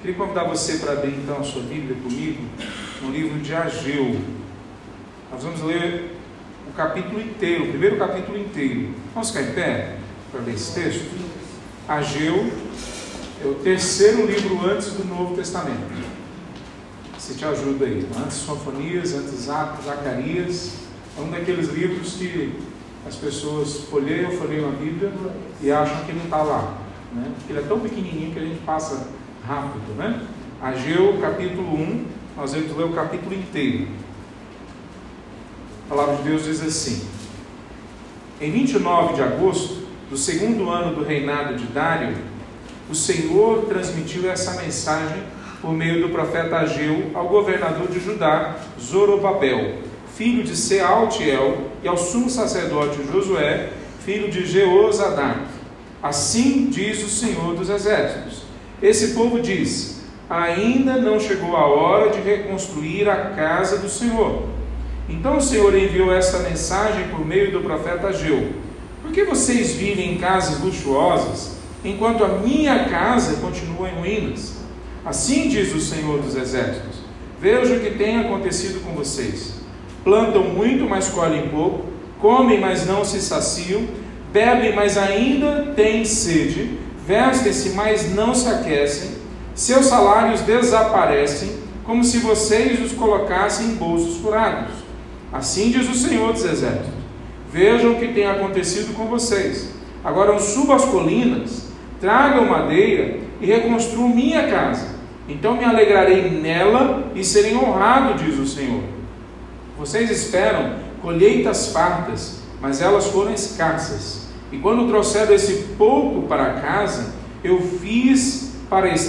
Queria convidar você para abrir então a sua Bíblia comigo no livro de Ageu. Nós vamos ler o capítulo inteiro, o primeiro capítulo inteiro. Vamos ficar em pé para ler esse texto? Ageu é o terceiro livro antes do Novo Testamento. Se te ajuda aí. Antes Sofonias, antes Zacarias. É um daqueles livros que as pessoas folheiam, folheiam a Bíblia e acham que não está lá. Né? Porque ele é tão pequenininho que a gente passa rápido. Né? Ageu, capítulo 1, nós vamos ler o capítulo inteiro. A palavra de Deus diz assim: Em 29 de agosto do segundo ano do reinado de Dário, o Senhor transmitiu essa mensagem por meio do profeta Ageu ao governador de Judá, Zorobabel, filho de Sealtiel, e ao sumo sacerdote Josué, filho de Jeozadak. Assim diz o Senhor dos Exércitos: Esse povo diz: Ainda não chegou a hora de reconstruir a casa do Senhor. Então o Senhor enviou esta mensagem por meio do profeta Ageu: Por que vocês vivem em casas luxuosas, enquanto a minha casa continua em ruínas? Assim diz o Senhor dos Exércitos: Veja o que tem acontecido com vocês plantam muito, mas colhem pouco, comem, mas não se saciam, bebem, mas ainda têm sede, vestem-se, mas não se aquecem, seus salários desaparecem, como se vocês os colocassem em bolsos furados. Assim diz o Senhor dos Exércitos: Vejam o que tem acontecido com vocês. Agora subam as colinas, tragam madeira e reconstruam minha casa. Então me alegrarei nela e serei honrado, diz o Senhor. Vocês esperam colheitas fartas, mas elas foram escassas. E quando trouxeram esse pouco para casa, eu fiz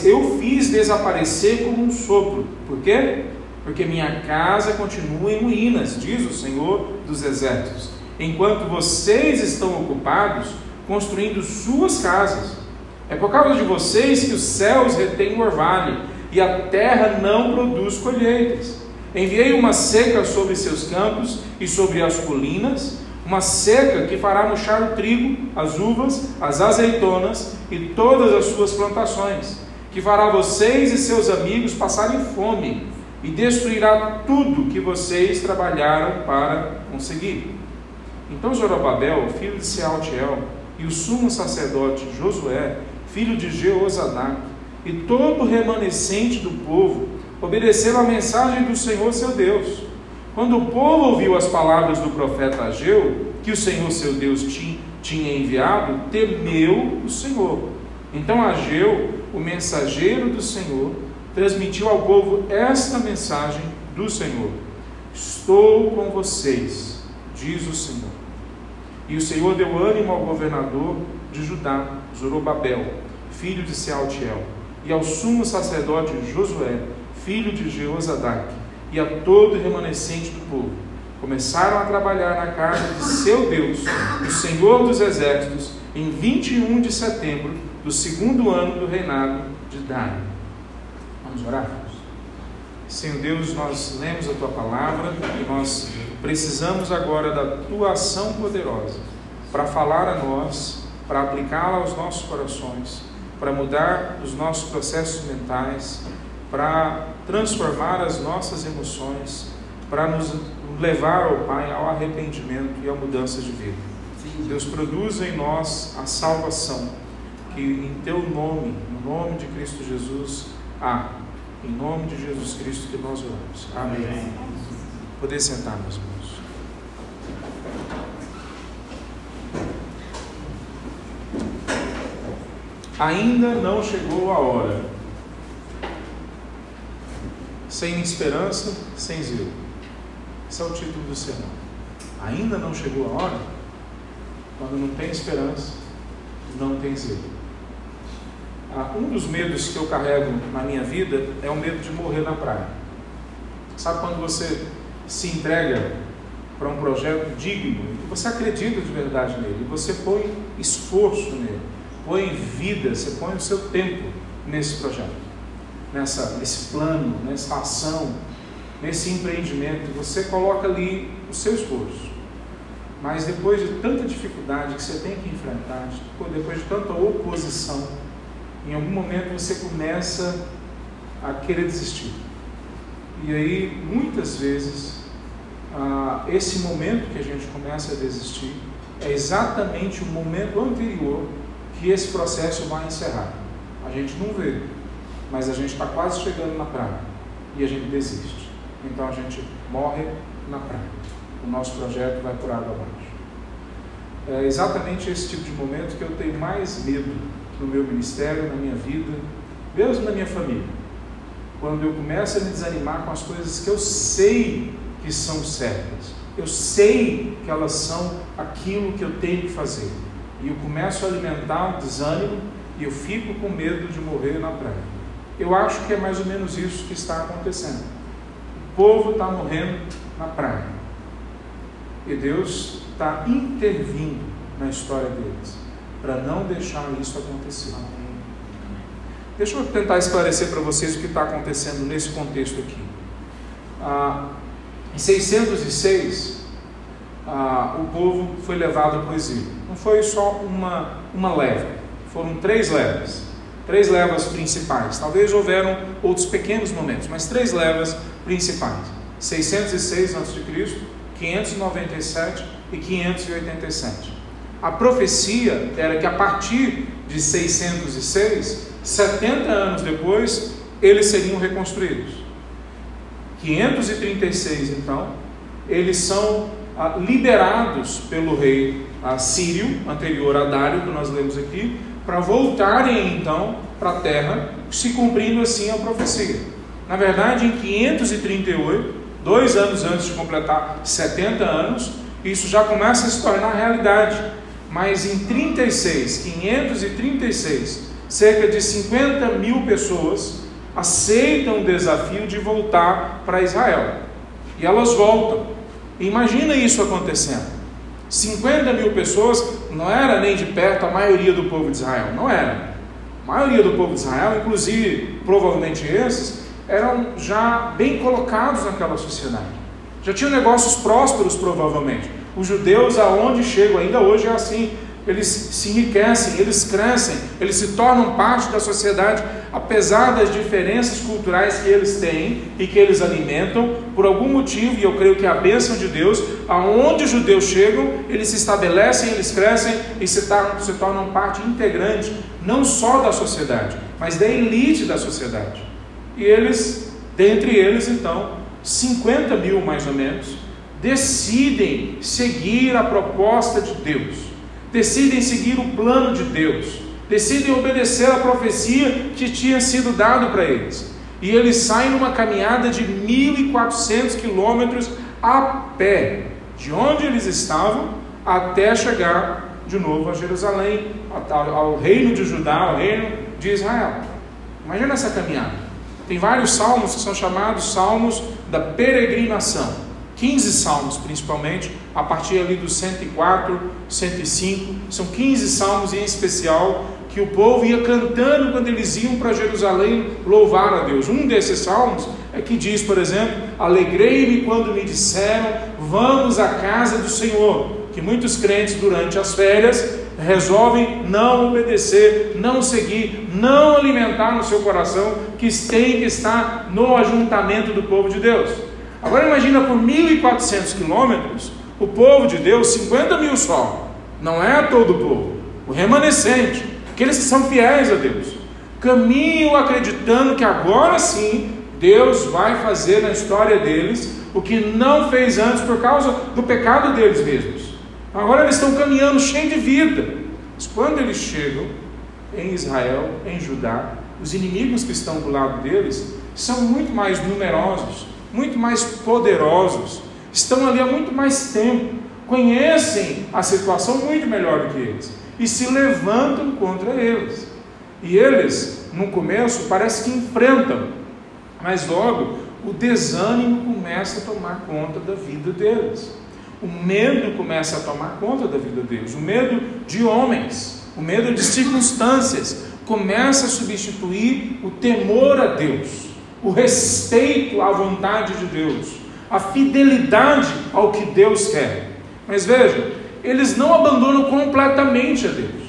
eu fiz desaparecer como um sopro. Por quê? Porque minha casa continua em ruínas, diz o Senhor dos Exércitos, enquanto vocês estão ocupados construindo suas casas. É por causa de vocês que os céus retêm o orvalho e a terra não produz colheitas. Enviei uma seca sobre seus campos e sobre as colinas, uma seca que fará murchar o trigo, as uvas, as azeitonas e todas as suas plantações, que fará vocês e seus amigos passarem fome e destruirá tudo que vocês trabalharam para conseguir. Então Zorobabel, filho de Sealtiel, e o sumo sacerdote Josué, filho de Jeozadak, e todo o remanescente do povo obedeceram à mensagem do Senhor seu Deus. Quando o povo ouviu as palavras do profeta Ageu, que o Senhor seu Deus tinha enviado, temeu o Senhor. Então Ageu, o mensageiro do Senhor, transmitiu ao povo esta mensagem do Senhor: Estou com vocês, diz o Senhor. E o Senhor deu ânimo ao governador de Judá, Zorobabel, filho de Sealtiel, e ao sumo sacerdote Josué, filho de Jeozadak, e a todo o remanescente do povo. Começaram a trabalhar na casa de seu Deus, o Senhor dos Exércitos, em 21 de setembro do segundo ano do reinado de Dário. Vamos orar? Senhor Deus, nós lemos a tua palavra e nós precisamos agora da tua ação poderosa para falar a nós, para aplicá-la aos nossos corações, para mudar os nossos processos mentais, para transformar as nossas emoções, para nos levar ao Pai ao arrependimento e à mudança de vida. Sim. Deus produza em nós a salvação, que em teu nome, no nome de Cristo Jesus, há. Em nome de Jesus Cristo que nós oramos. Amém. Amém. Poder sentar, meus irmãos. Ainda não chegou a hora sem esperança, sem zelo. Esse é o título do sermão. Ainda não chegou a hora? Quando não tem esperança, não tem zelo. Ah, um dos medos que eu carrego na minha vida é o medo de morrer na praia. Sabe quando você se entrega para um projeto digno, você acredita de verdade nele, você põe esforço nele, põe vida, você põe o seu tempo nesse projeto nessa, nesse plano, nessa ação, nesse empreendimento, você coloca ali o seu esforço. Mas depois de tanta dificuldade que você tem que enfrentar, depois de tanta oposição, em algum momento você começa a querer desistir. E aí, muitas vezes, ah, esse momento que a gente começa a desistir é exatamente o momento anterior que esse processo vai encerrar. A gente não vê, mas a gente está quase chegando na praia e a gente desiste. Então a gente morre na praia. O nosso projeto vai por água abaixo. É exatamente esse tipo de momento que eu tenho mais medo no meu ministério, na minha vida, mesmo na minha família. Quando eu começo a me desanimar com as coisas que eu sei que são certas, eu sei que elas são aquilo que eu tenho que fazer, e eu começo a alimentar um desânimo e eu fico com medo de morrer na praia. Eu acho que é mais ou menos isso que está acontecendo. O povo está morrendo na praia. E Deus está intervindo na história deles para não deixar isso acontecer. Deixa eu tentar esclarecer para vocês o que está acontecendo nesse contexto aqui. Ah, em 606, ah, o povo foi levado para o exílio. Não foi só uma, uma leva, foram três levas. Três levas principais. Talvez houveram outros pequenos momentos, mas três levas principais. 606 a.C., 597 e 587. A profecia era que a partir de 606, 70 anos depois, eles seriam reconstruídos. 536, então, eles são ah, liberados pelo rei ah, sírio, anterior a Dário, que nós lemos aqui, para voltarem então para a terra, se cumprindo assim a profecia. Na verdade, em 538, dois anos antes de completar 70 anos, isso já começa a se tornar realidade. Mas em 36, 536, cerca de 50 mil pessoas aceitam o desafio de voltar para Israel. E elas voltam. Imagina isso acontecendo. 50 mil pessoas não era nem de perto a maioria do povo de Israel, não era. A maioria do povo de Israel, inclusive provavelmente esses, eram já bem colocados naquela sociedade. Já tinham negócios prósperos, provavelmente. Os judeus, aonde chegam, ainda hoje é assim, eles se enriquecem, eles crescem, eles se tornam parte da sociedade, apesar das diferenças culturais que eles têm e que eles alimentam, por algum motivo, e eu creio que é a bênção de Deus, aonde os judeus chegam, eles se estabelecem, eles crescem e se tornam, se tornam parte integrante, não só da sociedade, mas da elite da sociedade. E eles, dentre eles, então, 50 mil mais ou menos, decidem seguir a proposta de Deus, decidem seguir o plano de Deus, decidem obedecer a profecia que tinha sido dado para eles. E eles saem numa caminhada de 1.400 quilômetros a pé, de onde eles estavam até chegar de novo a Jerusalém, ao reino de Judá, ao reino de Israel. Imagina essa caminhada. Tem vários salmos que são chamados salmos da peregrinação. 15 salmos, principalmente, a partir ali do 104, 105, são 15 salmos em especial que o povo ia cantando quando eles iam para Jerusalém louvar a Deus. Um desses salmos é que diz, por exemplo: Alegrei-me quando me disseram, vamos à casa do Senhor. Que muitos crentes, durante as férias, resolvem não obedecer, não seguir, não alimentar no seu coração, que tem que estar no ajuntamento do povo de Deus. Agora imagina por 1.400 quilômetros, o povo de Deus, 50 mil só, não é todo o povo, o remanescente, aqueles que são fiéis a Deus, caminham acreditando que agora sim Deus vai fazer na história deles o que não fez antes por causa do pecado deles mesmos. Agora eles estão caminhando cheio de vida. Mas quando eles chegam em Israel, em Judá, os inimigos que estão do lado deles são muito mais numerosos, muito mais poderosos, estão ali há muito mais tempo, conhecem a situação muito melhor do que eles e se levantam contra eles. E eles, no começo, parece que enfrentam, mas logo o desânimo começa a tomar conta da vida deles. O medo começa a tomar conta da vida deles. O medo de homens, o medo de circunstâncias começa a substituir o temor a Deus o respeito à vontade de Deus, a fidelidade ao que Deus quer. Mas veja, eles não abandonam completamente a Deus.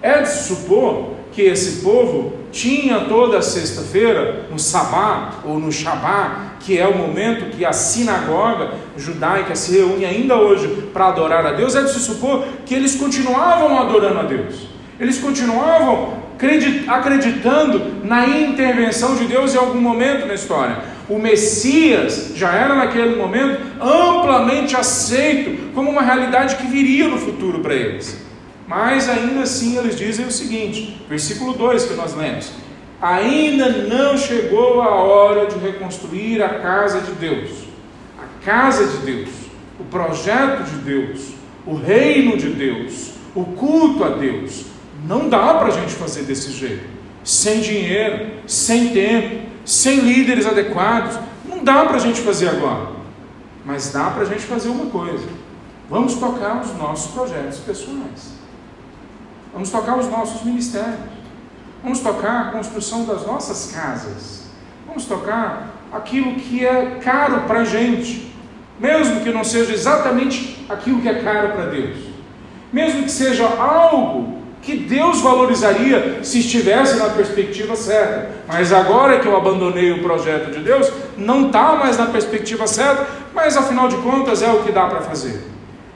É de supor que esse povo tinha toda sexta-feira, no Sabá ou no Shabá, que é o momento que a sinagoga judaica se reúne ainda hoje para adorar a Deus, é de se supor que eles continuavam adorando a Deus. Eles continuavam acreditando na intervenção de Deus em algum momento na história. O Messias já era naquele momento amplamente aceito como uma realidade que viria no futuro para eles. Mas ainda assim eles dizem o seguinte, versículo 2 que nós lemos: Ainda não chegou a hora de reconstruir a casa de Deus. A casa de Deus, o projeto de Deus, o reino de Deus, o culto a Deus. Não dá para a gente fazer desse jeito. Sem dinheiro, sem tempo, sem líderes adequados. Não dá para a gente fazer agora. Mas dá para a gente fazer uma coisa. Vamos tocar os nossos projetos pessoais. Vamos tocar os nossos ministérios. Vamos tocar a construção das nossas casas. Vamos tocar aquilo que é caro para a gente. Mesmo que não seja exatamente aquilo que é caro para Deus. Mesmo que seja algo que Deus valorizaria se estivesse na perspectiva certa. Mas agora que eu abandonei o projeto de Deus, não está mais na perspectiva certa, mas afinal de contas é o que dá para fazer.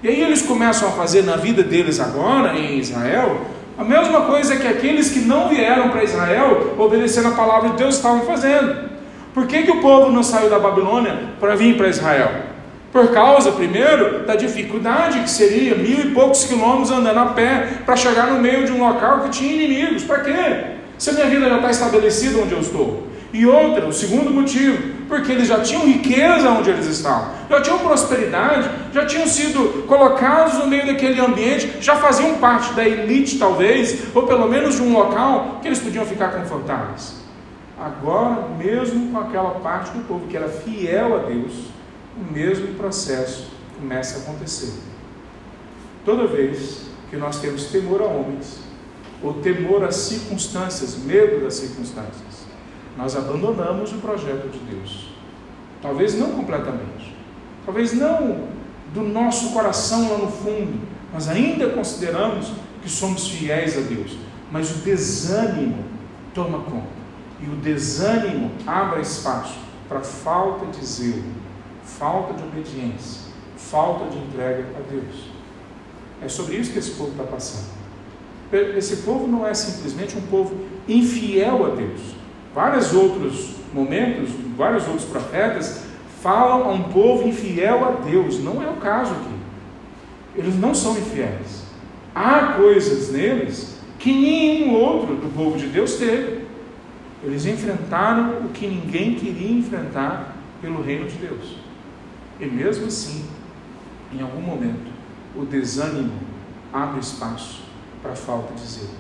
E aí eles começam a fazer na vida deles agora, em Israel, a mesma coisa que aqueles que não vieram para Israel, obedecendo a palavra de Deus, estavam fazendo. Por que, que o povo não saiu da Babilônia para vir para Israel? Por causa, primeiro, da dificuldade que seria mil e poucos quilômetros andando a pé para chegar no meio de um local que tinha inimigos. Para quê? Se a minha vida já está estabelecida onde eu estou. E outra, o segundo motivo, porque eles já tinham riqueza onde eles estavam, já tinham prosperidade, já tinham sido colocados no meio daquele ambiente, já faziam parte da elite, talvez, ou pelo menos de um local que eles podiam ficar confortáveis. Agora, mesmo com aquela parte do povo que era fiel a Deus, o mesmo processo começa a acontecer. Toda vez que nós temos temor a homens, ou temor às circunstâncias, medo das circunstâncias, nós abandonamos o projeto de Deus. Talvez não completamente, talvez não do nosso coração lá no fundo, mas ainda consideramos que somos fiéis a Deus, mas o desânimo toma conta, e o desânimo abre espaço para falta de zelo, falta de obediência, falta de entrega a Deus. É sobre isso que esse povo está passando. Esse povo não é simplesmente um povo infiel a Deus, vários outros momentos, vários outros profetas falam a um povo infiel a Deus. Não é o caso aqui. Eles não são infiéis. Há coisas neles que nenhum outro do povo de Deus teve. Eles enfrentaram o que ninguém queria enfrentar pelo reino de Deus. E mesmo assim, em algum momento, o desânimo abre espaço para a falta de zelo,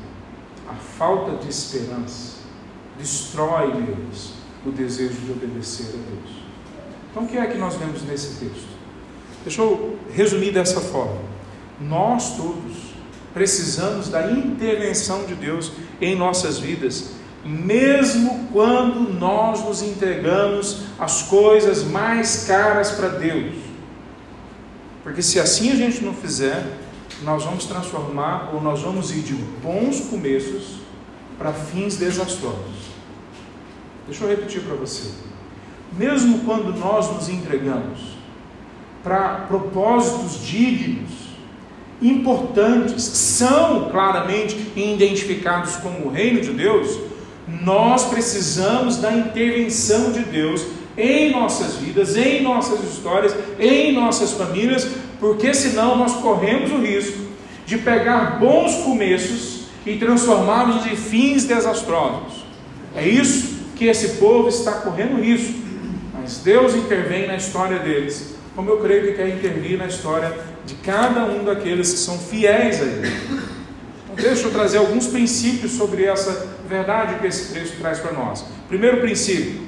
a falta de esperança destrói neles o desejo de obedecer a Deus. Então, o que é que nós vemos nesse texto? Deixa eu resumir dessa forma. Nós todos precisamos da intervenção de Deus em nossas vidas, mesmo quando nós nos entregamos às coisas mais caras para Deus. Porque se assim a gente não fizer, nós vamos transformar ou nós vamos ir de bons começos para fins desastrosos. Deixa eu repetir para você. Mesmo quando nós nos entregamos para propósitos dignos, importantes, são claramente identificados como o reino de Deus, nós precisamos da intervenção de Deus em nossas vidas, em nossas histórias, em nossas famílias, porque senão nós corremos o risco de pegar bons começos e transformá-los em fins desastrosos. É isso que esse povo está correndo risco, mas Deus intervém na história deles, como eu creio que quer intervir na história de cada um daqueles que são fiéis a Ele. Então, deixa eu trazer alguns princípios sobre essa verdade que esse texto traz para nós. Primeiro princípio: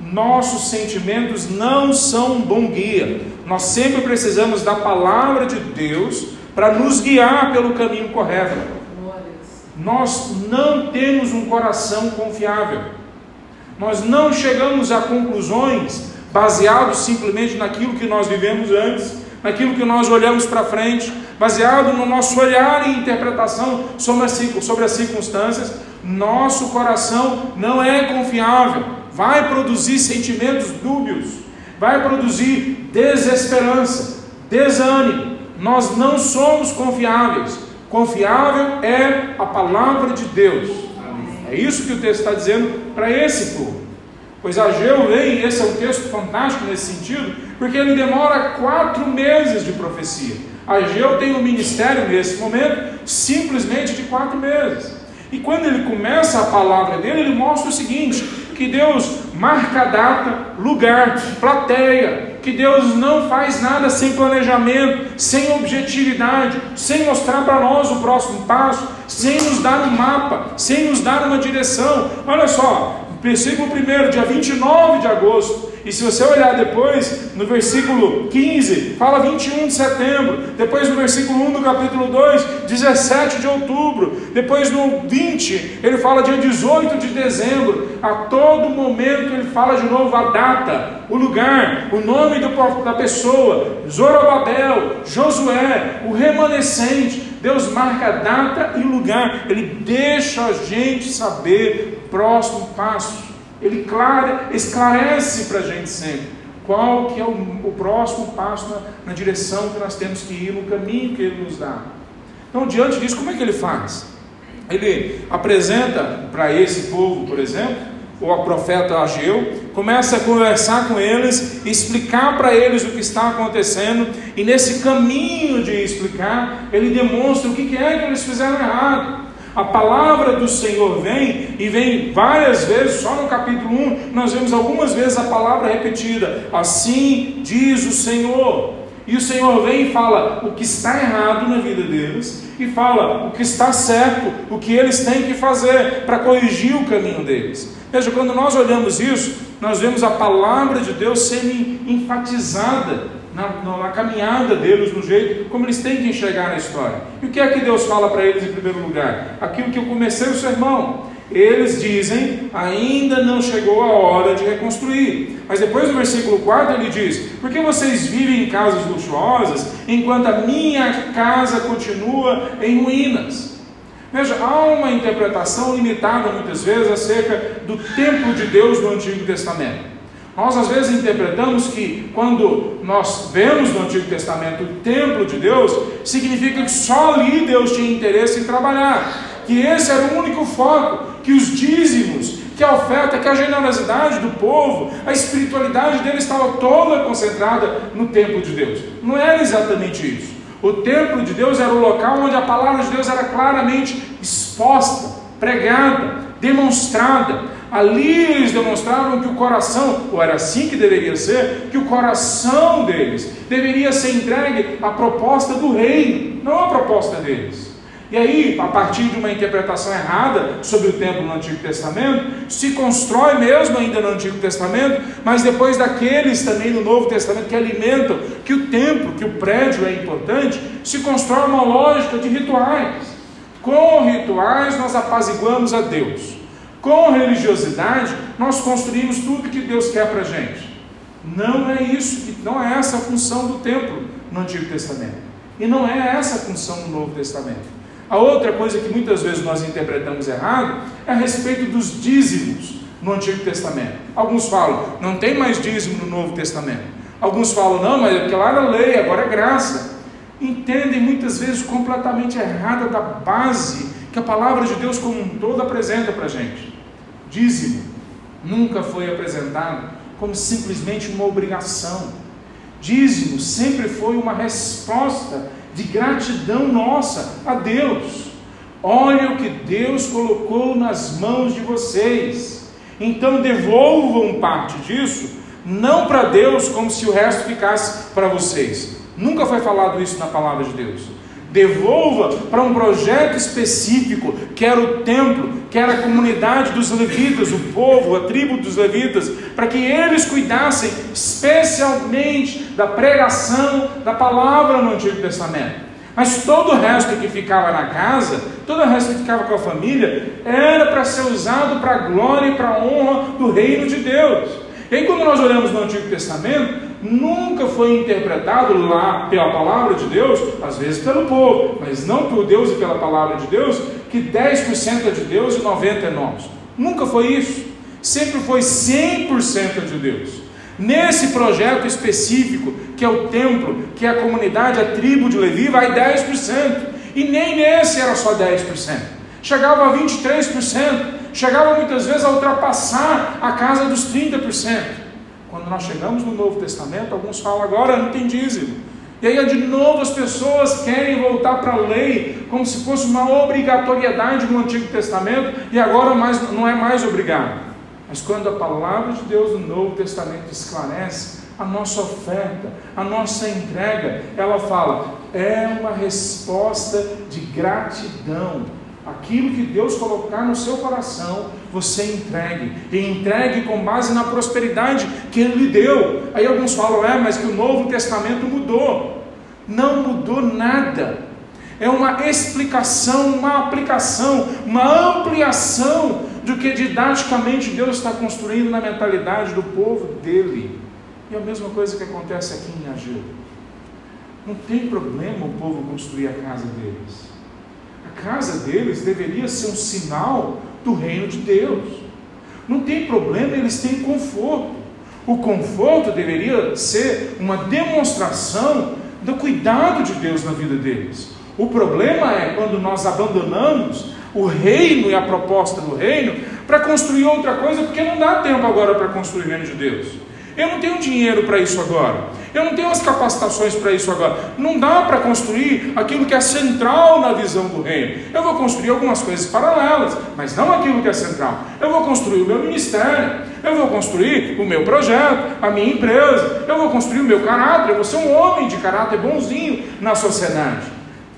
nossos sentimentos não são um bom guia. Nós sempre precisamos da palavra de Deus para nos guiar pelo caminho correto. Nós não temos um coração confiável. Nós não chegamos a conclusões baseados simplesmente naquilo que nós vivemos antes, naquilo que nós olhamos para frente, baseado no nosso olhar e interpretação sobre as, sobre as circunstâncias. Nosso coração não é confiável, vai produzir sentimentos dúbios, vai produzir desesperança, desânimo. Nós não somos confiáveis. Confiável é a palavra de Deus. É isso que o texto está dizendo para esse povo. Pois Ageu vem, esse é um texto fantástico nesse sentido, porque ele demora quatro meses de profecia. Ageu tem um ministério nesse momento simplesmente de quatro meses. E quando ele começa a palavra dele, ele mostra o seguinte: que Deus marca data, lugar, plateia, que Deus não faz nada sem planejamento, sem objetividade, sem mostrar para nós o próximo passo, sem nos dar um mapa, sem nos dar uma direção. Olha só, versículo 1, dia 29 de agosto. E se você olhar depois, no versículo 15, fala 21 de setembro. Depois no versículo 1 do capítulo 2, 17 de outubro. Depois no 20, ele fala dia 18 de dezembro. A todo momento ele fala de novo a data, o lugar, o nome do, da pessoa. Zorobabel, Josué, o remanescente. Deus marca data e lugar. Ele deixa a gente saber próximo passo. Ele clara, esclarece para a gente sempre qual que é o, o próximo passo na, na, direção que nós temos que ir, no caminho que ele nos dá. Então, diante disso, como é que ele faz? Ele apresenta para esse povo, por exemplo, o profeta Ageu, começa a conversar com eles, explicar para eles o que está acontecendo, e nesse caminho de explicar, ele demonstra o que é que eles fizeram errado. A palavra do Senhor vem e vem várias vezes, só no capítulo 1, nós vemos algumas vezes a palavra repetida: Assim diz o Senhor. E o Senhor vem e fala o que está errado na vida deles e fala o que está certo, o que eles têm que fazer para corrigir o caminho deles. Veja, quando nós olhamos isso, nós vemos a palavra de Deus sendo enfatizada na, na, caminhada deles, no jeito como eles têm que enxergar a história. E o que é que Deus fala para eles em primeiro lugar? Aquilo que eu comecei o sermão. Eles dizem, ainda não chegou a hora de reconstruir. Mas depois no versículo 4 ele diz: Porque vocês vivem em casas luxuosas, enquanto a minha casa continua em ruínas. Veja, há uma interpretação limitada muitas vezes acerca do templo de Deus no Antigo Testamento. Nós às vezes interpretamos que quando nós vemos no Antigo Testamento o templo de Deus, significa que só ali Deus tinha interesse em trabalhar, que esse era o único foco, que os dízimos, que a oferta, que a generosidade do povo, a espiritualidade dele estava toda concentrada no templo de Deus. Não era exatamente isso. O templo de Deus era o local onde a palavra de Deus era claramente exposta, pregada, demonstrada. Ali eles demonstraram que o coração, ou era assim que deveria ser, que o coração deles deveria ser entregue à proposta do reino, não à proposta deles. E aí, a partir de uma interpretação errada sobre o templo no Antigo Testamento, se constrói mesmo ainda no Antigo Testamento, mas depois daqueles também no Novo Testamento que alimentam que o templo, que o prédio é importante, se constrói uma lógica de rituais. Com rituais nós apaziguamos a Deus. Com religiosidade, nós construímos tudo que Deus quer para a gente. Não é isso, não é essa a função do templo no Antigo Testamento. E não é essa a função no Novo Testamento. A outra coisa que muitas vezes nós interpretamos errado é a respeito dos dízimos no Antigo Testamento. Alguns falam, não tem mais dízimo no Novo Testamento. Alguns falam, não, mas aquela era lei, agora é graça. Entendem muitas vezes completamente errada da base que a palavra de Deus como um todo apresenta para a gente. Dízimo nunca foi apresentado como simplesmente uma obrigação. Dízimo sempre foi uma resposta de gratidão nossa a Deus. Olha o que Deus colocou nas mãos de vocês. Então devolvam parte disso, não para Deus como se o resto ficasse para vocês. Nunca foi falado isso na palavra de Deus devolva para um projeto específico, que era o templo, que era a comunidade dos levitas, o povo, a tribo dos levitas, para que eles cuidassem especialmente da pregação da palavra no Antigo Testamento. Mas todo o resto que ficava na casa, todo o resto que ficava com a família, era para ser usado para a glória e para a honra do reino de Deus. E aí, quando nós olhamos no Antigo Testamento, nunca foi interpretado lá pela palavra de Deus, às vezes pelo povo, mas não por Deus e pela palavra de Deus, que 10% é de Deus e 90% é nosso. Nunca foi isso. Sempre foi 100% de Deus. Nesse projeto específico, que é o templo, que é a comunidade, a tribo de Levi, vai 10%. E nem nesse era só 10%. Chegava a 23%. Chegava muitas vezes a ultrapassar a casa dos 30%. Quando nós chegamos no Novo Testamento, alguns falam agora não tem dízimo. E aí de novo as pessoas querem voltar para a lei como se fosse uma obrigatoriedade no Antigo Testamento e agora mais, não é mais obrigado. Mas quando a palavra de Deus no Novo Testamento esclarece a nossa oferta, a nossa entrega, ela fala, é uma resposta de gratidão. Aquilo que Deus colocar no seu coração, você entregue. E entregue com base na prosperidade que Ele lhe deu. Aí alguns falam, é, mas que o Novo Testamento mudou. Não mudou nada. É uma explicação, uma aplicação, uma ampliação do que didaticamente Deus está construindo na mentalidade do povo dele. E a mesma coisa que acontece aqui em Ageu. Não tem problema o povo construir a casa deles. A casa deles deveria ser um sinal do reino de Deus. Não tem problema, eles têm conforto. O conforto deveria ser uma demonstração do cuidado de Deus na vida deles. O problema é quando nós abandonamos o reino e a proposta do reino para construir outra coisa, porque não dá tempo agora para construir o reino de Deus. Eu não tenho dinheiro para isso agora. Eu não tenho as capacitações para isso agora. Não dá para construir aquilo que é central na visão do reino. Eu vou construir algumas coisas paralelas, mas não aquilo que é central. Eu vou construir o meu ministério. Eu vou construir o meu projeto, a minha empresa. Eu vou construir o meu caráter. Eu vou ser um homem de caráter bonzinho na sociedade.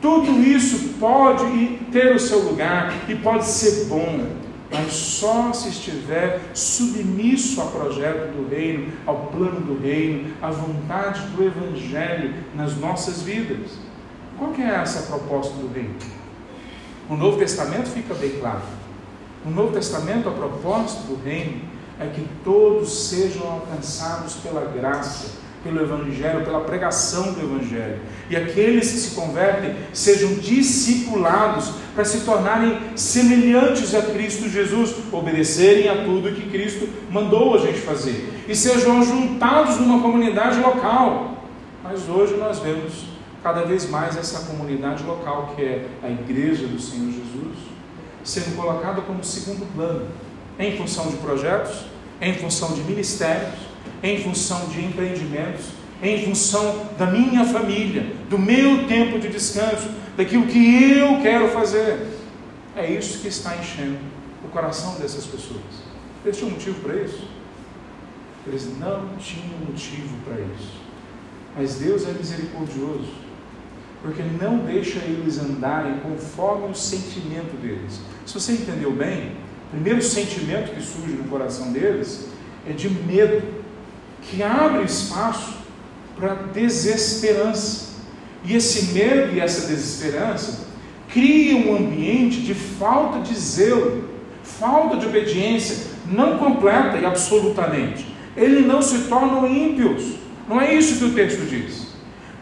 Tudo isso pode ter o seu lugar e pode ser bom mas só se estiver submisso ao projeto do reino, ao plano do reino, à vontade do Evangelho nas nossas vidas. Qual que é essa proposta do reino? O Novo Testamento fica bem claro. No Novo Testamento, a proposta do reino é que todos sejam alcançados pela graça pelo Evangelho, pela pregação do Evangelho. E aqueles que se convertem sejam discipulados para se tornarem semelhantes a Cristo Jesus, obedecerem a tudo que Cristo mandou a gente fazer e sejam juntados numa comunidade local. Mas hoje nós vemos cada vez mais essa comunidade local, que é a igreja do Senhor Jesus, sendo colocada como segundo plano, em função de projetos, em função de ministérios, em função de empreendimentos, em função da minha família, do meu tempo de descanso, daquilo que eu quero fazer. É isso que está enchendo o coração dessas pessoas. Eles tinham motivo para isso? Eles não tinham motivo para isso. Mas Deus é misericordioso, porque Ele não deixa eles andarem conforme o sentimento deles. Se você entendeu bem, o primeiro sentimento que surge no coração deles é de medo que abre espaço para desesperança. E esse medo e essa desesperança cria um ambiente de falta de zelo, falta de obediência, não completa e absolutamente. Eles não se tornam ímpios, não é isso que o texto diz,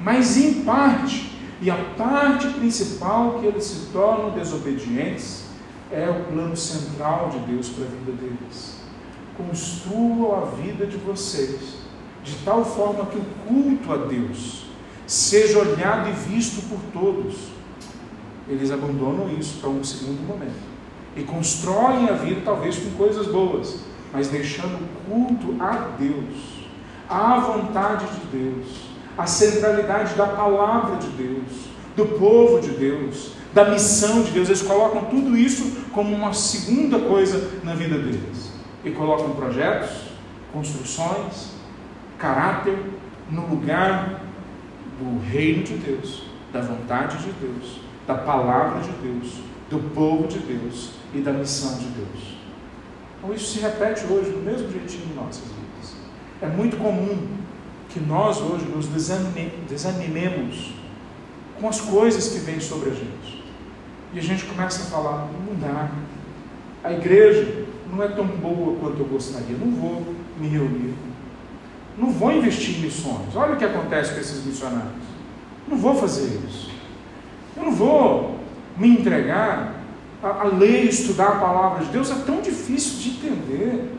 mas em parte, e a parte principal que eles se tornam desobedientes é o plano central de Deus para a vida deles construam a vida de vocês de tal forma que o culto a Deus seja olhado e visto por todos. Eles abandonam isso para um segundo momento e constroem a vida talvez com coisas boas, mas deixando o culto a Deus, a vontade de Deus, a centralidade da palavra de Deus, do povo de Deus, da missão de Deus. Eles colocam tudo isso como uma segunda coisa na vida deles e colocam projetos, construções, caráter no lugar do reino de Deus, da vontade de Deus, da palavra de Deus, do povo de Deus e da missão de Deus. Então isso se repete hoje do mesmo jeitinho em nossas vidas. É muito comum que nós hoje nos desanimemos com as coisas que vêm sobre a gente. E a gente começa a falar, não dá. A igreja não é tão boa quanto eu gostaria, não vou me reunir. Não vou investir em missões. Olha o que acontece com esses missionários. Não vou fazer isso. Eu não vou me entregar a, a ler e estudar a palavra de Deus é tão difícil de entender.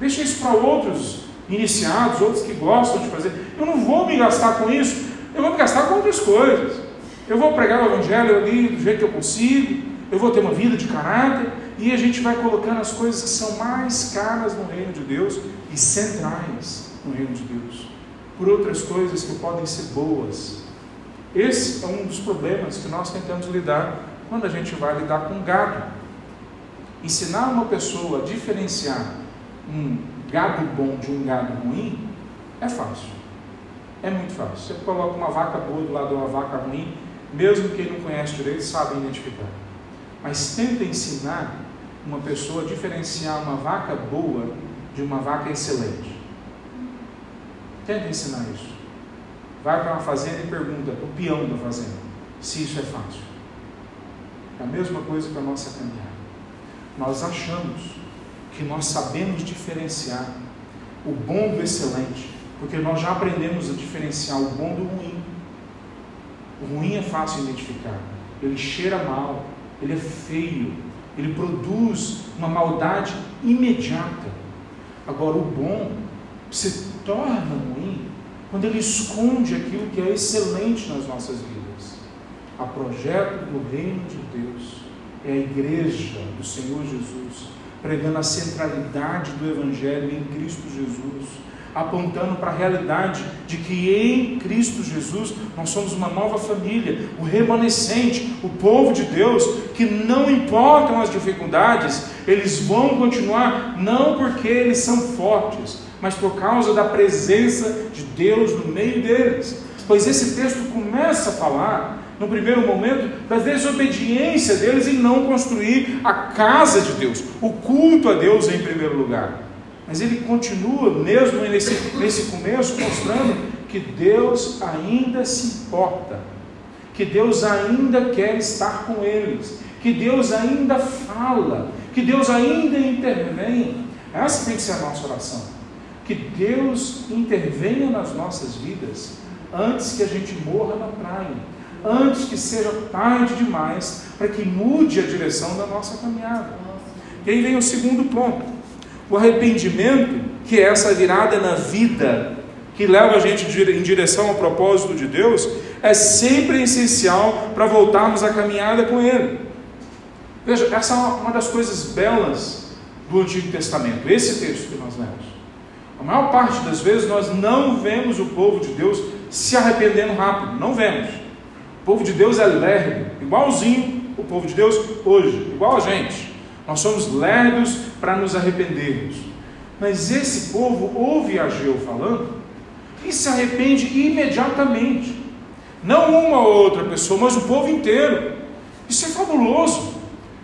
Deixa isso para outros iniciados, outros que gostam de fazer. Eu não vou me gastar com isso, eu vou me gastar com outras coisas. Eu vou pregar o Evangelho ali do jeito que eu consigo, eu vou ter uma vida de caráter, e a gente vai colocando as coisas que são mais caras no reino de Deus e centrais no reino de Deus, por outras coisas que podem ser boas. Esse é um dos problemas que nós tentamos lidar quando a gente vai lidar com gado. Ensinar uma pessoa a diferenciar um gado bom de um gado ruim é fácil. É muito fácil. Você coloca uma vaca boa do lado de uma vaca ruim, mesmo quem não conhece direito sabe identificar. Mas tenta ensinar uma pessoa diferenciar uma vaca boa de uma vaca excelente. Tenta ensinar isso. Vai para uma fazenda e pergunta o peão da fazenda se isso é fácil. É a mesma coisa para a nossa caminhada. Nós achamos que nós sabemos diferenciar o bom do excelente, porque nós já aprendemos a diferenciar o bom do ruim. O ruim é fácil identificar, ele cheira mal, ele é feio, ele produz uma maldade imediata. Agora, o bom se torna ruim quando ele esconde aquilo que é excelente nas nossas vidas. Há projeto no reino de Deus, é a igreja do Senhor Jesus, pregando a centralidade do Evangelho em Cristo Jesus apontando para a realidade de que em Cristo Jesus nós somos uma nova família, o remanescente, o povo de Deus, que não importam as dificuldades, eles vão continuar, não porque eles são fortes, mas por causa da presença de Deus no meio deles. Pois esse texto começa a falar, no primeiro momento, da desobediência deles em não construir a casa de Deus, o culto a Deus em primeiro lugar. Mas ele continua, mesmo nesse, nesse começo, mostrando que Deus ainda se importa, que Deus ainda quer estar com eles, que Deus ainda fala, que Deus ainda intervém. Essa tem que ser a nossa oração. Que Deus intervenha nas nossas vidas antes que a gente morra na praia, antes que seja tarde demais, para que mude a direção da nossa caminhada. E aí vem o segundo ponto o arrependimento, que é essa virada na vida, que leva a gente em direção ao propósito de Deus, é sempre essencial para voltarmos à caminhada com Ele. Veja, essa é uma das coisas belas do Antigo Testamento, esse texto que nós lemos. A maior parte das vezes nós não vemos o povo de Deus se arrependendo rápido, não vemos. O povo de Deus é lerdo, igualzinho o povo de Deus hoje, igual a gente. Nós somos lerdos para nos arrependermos. Mas esse povo ouve Ageu falando e se arrepende imediatamente. Não uma ou outra pessoa, mas o povo inteiro. Isso é fabuloso.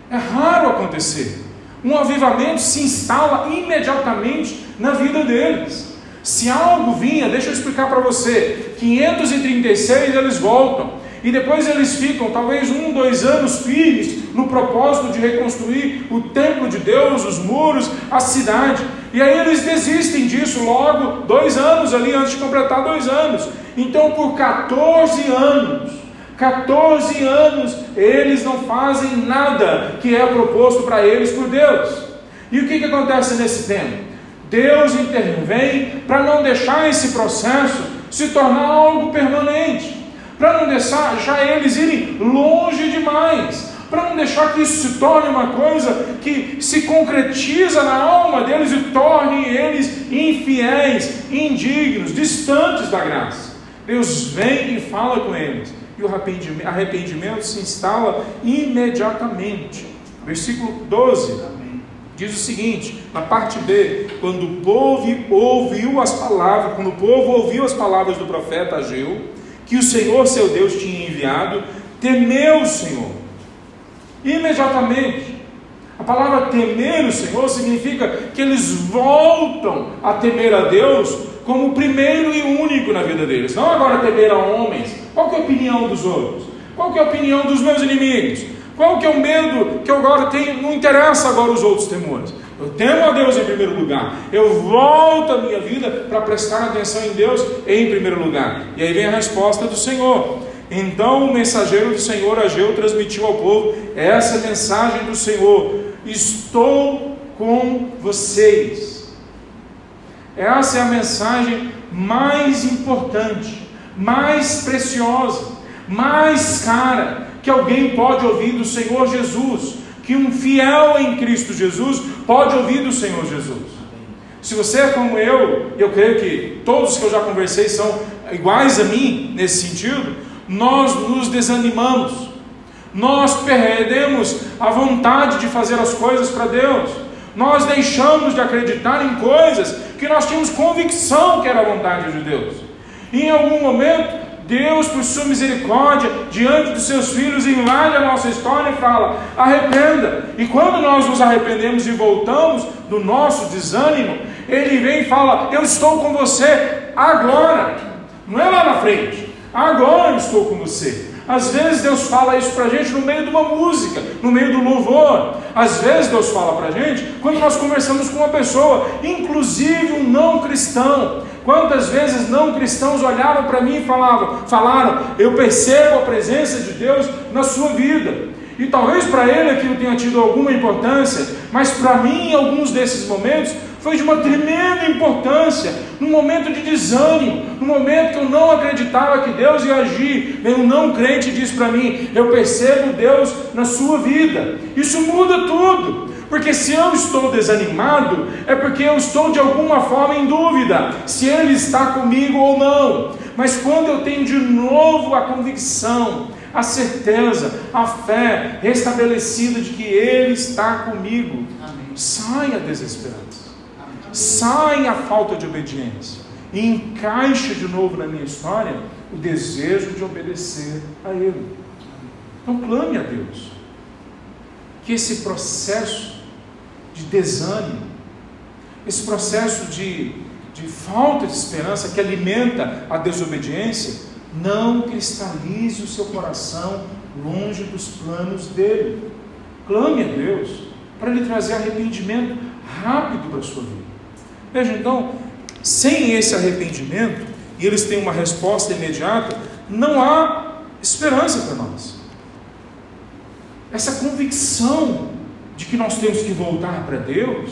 É raro acontecer. Um avivamento se instala imediatamente na vida deles. Se algo vinha, deixa eu explicar para você: 536 eles voltam. E depois eles ficam talvez um, dois anos firmes no propósito de reconstruir o templo de Deus, os muros, a cidade. E aí eles desistem disso logo, dois anos ali antes de completar dois anos. Então, por 14 anos, 14 anos, eles não fazem nada que é proposto para eles por Deus. E o que, que acontece nesse tempo? Deus intervém para não deixar esse processo se tornar algo permanente para não deixar já eles irem longe demais, para não deixar que isso se torne uma coisa que se concretiza na alma deles e torne eles infiéis, indignos, distantes da graça. Deus vem e fala com eles, e o arrependimento, arrependimento se instala imediatamente. Versículo 12 diz o seguinte, na parte B: quando o povo ouviu as palavras, quando o povo ouviu as palavras do profeta Ageu, que o Senhor seu Deus tinha enviado, temeu o Senhor. Imediatamente. A palavra temer o Senhor significa que eles voltam a temer a Deus como o primeiro e único na vida deles. Não agora temer a homens. Qual é a opinião dos outros? Qual é a opinião dos meus inimigos? Qual que é o medo que eu agora tenho? Não interessa agora os outros temores. Eu temo a Deus em primeiro lugar. Eu volto a minha vida para prestar atenção em Deus em primeiro lugar. E aí vem a resposta do Senhor. Então o mensageiro do Senhor Ageu transmitiu ao povo essa mensagem do Senhor: Estou com vocês. Essa é a mensagem mais importante, mais preciosa, mais cara que alguém pode ouvir do Senhor Jesus, que um fiel em Cristo Jesus pode ouvir do Senhor Jesus. Se você é como eu, eu creio que todos que eu já conversei são iguais a mim nesse sentido, nós nos desanimamos, nós perdemos a vontade de fazer as coisas para Deus, nós deixamos de acreditar em coisas que nós tínhamos convicção que era a vontade de Deus. E em algum momento, Deus, por sua misericórdia, diante dos seus filhos, invade a nossa história e fala: arrependa. E quando nós nos arrependemos e voltamos do nosso desânimo, Ele vem e fala: Eu estou com você agora, não é lá na frente, agora eu estou com você. Às vezes Deus fala isso para a gente no meio de uma música, no meio do louvor. Às vezes Deus fala para a gente quando nós conversamos com uma pessoa, inclusive um não cristão. Quantas vezes não cristãos olharam para mim e falavam, falaram, eu percebo a presença de Deus na sua vida. E talvez para ele aquilo tenha tido alguma importância, mas para mim, em alguns desses momentos, foi de uma tremenda importância, num momento de desânimo, num momento que eu não acreditava que Deus ia agir. Vem um não crente e diz para mim: Eu percebo Deus na sua vida. Isso muda tudo. Porque se eu estou desanimado, é porque eu estou de alguma forma em dúvida se Ele está comigo ou não. Mas quando eu tenho de novo a convicção, a certeza, a fé restabelecida de que Ele está comigo, Amém. sai a desesperança, Amém. sai a falta de obediência e encaixa de novo na minha história o desejo de obedecer a Ele. Então clame a Deus que esse processo de desânimo, esse processo de, de falta de esperança que alimenta a desobediência, não cristalize o seu coração longe dos planos dele. Clame a Deus para lhe trazer arrependimento rápido para a sua vida. Veja, então, sem esse arrependimento, e eles têm uma resposta imediata, não há esperança para nós. Essa convicção de que nós temos que voltar para Deus,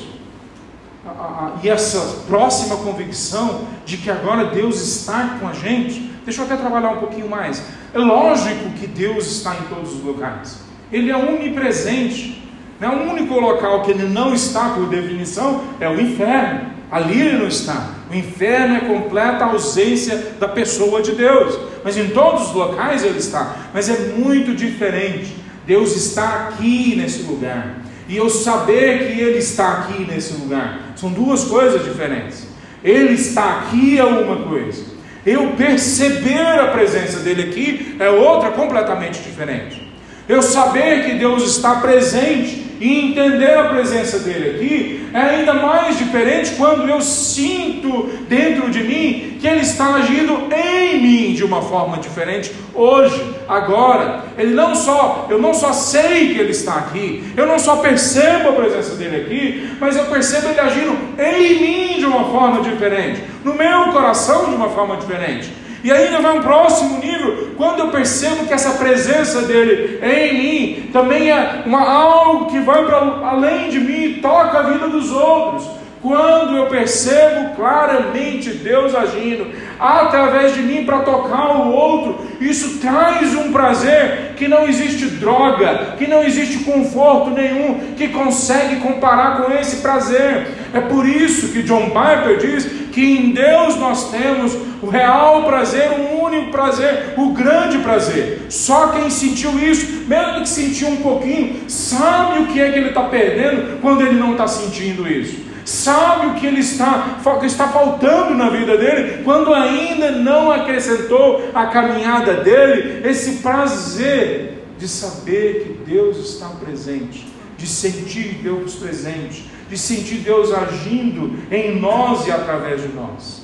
e essa próxima convicção de que agora Deus está com a gente, deixa eu até trabalhar um pouquinho mais. É lógico que Deus está em todos os locais, Ele é onipresente. Né? O único local que Ele não está, por definição, é o inferno. Ali Ele não está. O inferno é completa ausência da pessoa de Deus. Mas em todos os locais Ele está. Mas é muito diferente. Deus está aqui nesse lugar e eu saber que Ele está aqui nesse lugar. São duas coisas diferentes. Ele está aqui é uma coisa, eu perceber a presença dele aqui é outra completamente diferente. Eu saber que Deus está presente e entender a presença dele aqui é ainda mais diferente quando eu sinto dentro de mim que ele está agindo em mim de uma forma diferente hoje, agora. Ele não só, eu não só sei que ele está aqui, eu não só percebo a presença dele aqui, mas eu percebo ele agindo em mim de uma forma diferente, no meu coração de uma forma diferente. E ainda vai um próximo nível, quando eu percebo que essa presença dele em mim também é uma, algo que vai para além de mim e toca a vida dos outros. Quando eu percebo claramente Deus agindo através de mim para tocar o outro, isso traz um prazer que não existe droga, que não existe conforto nenhum que consegue comparar com esse prazer. É por isso que John Piper diz que em Deus nós temos o real prazer, o único prazer, o grande prazer. Só quem sentiu isso, mesmo que sentiu um pouquinho, sabe o que é que ele está perdendo quando ele não está sentindo isso sabe o que ele está, está faltando na vida dele, quando ainda não acrescentou a caminhada dele esse prazer de saber que Deus está presente, de sentir Deus presente, de sentir Deus agindo em nós e através de nós.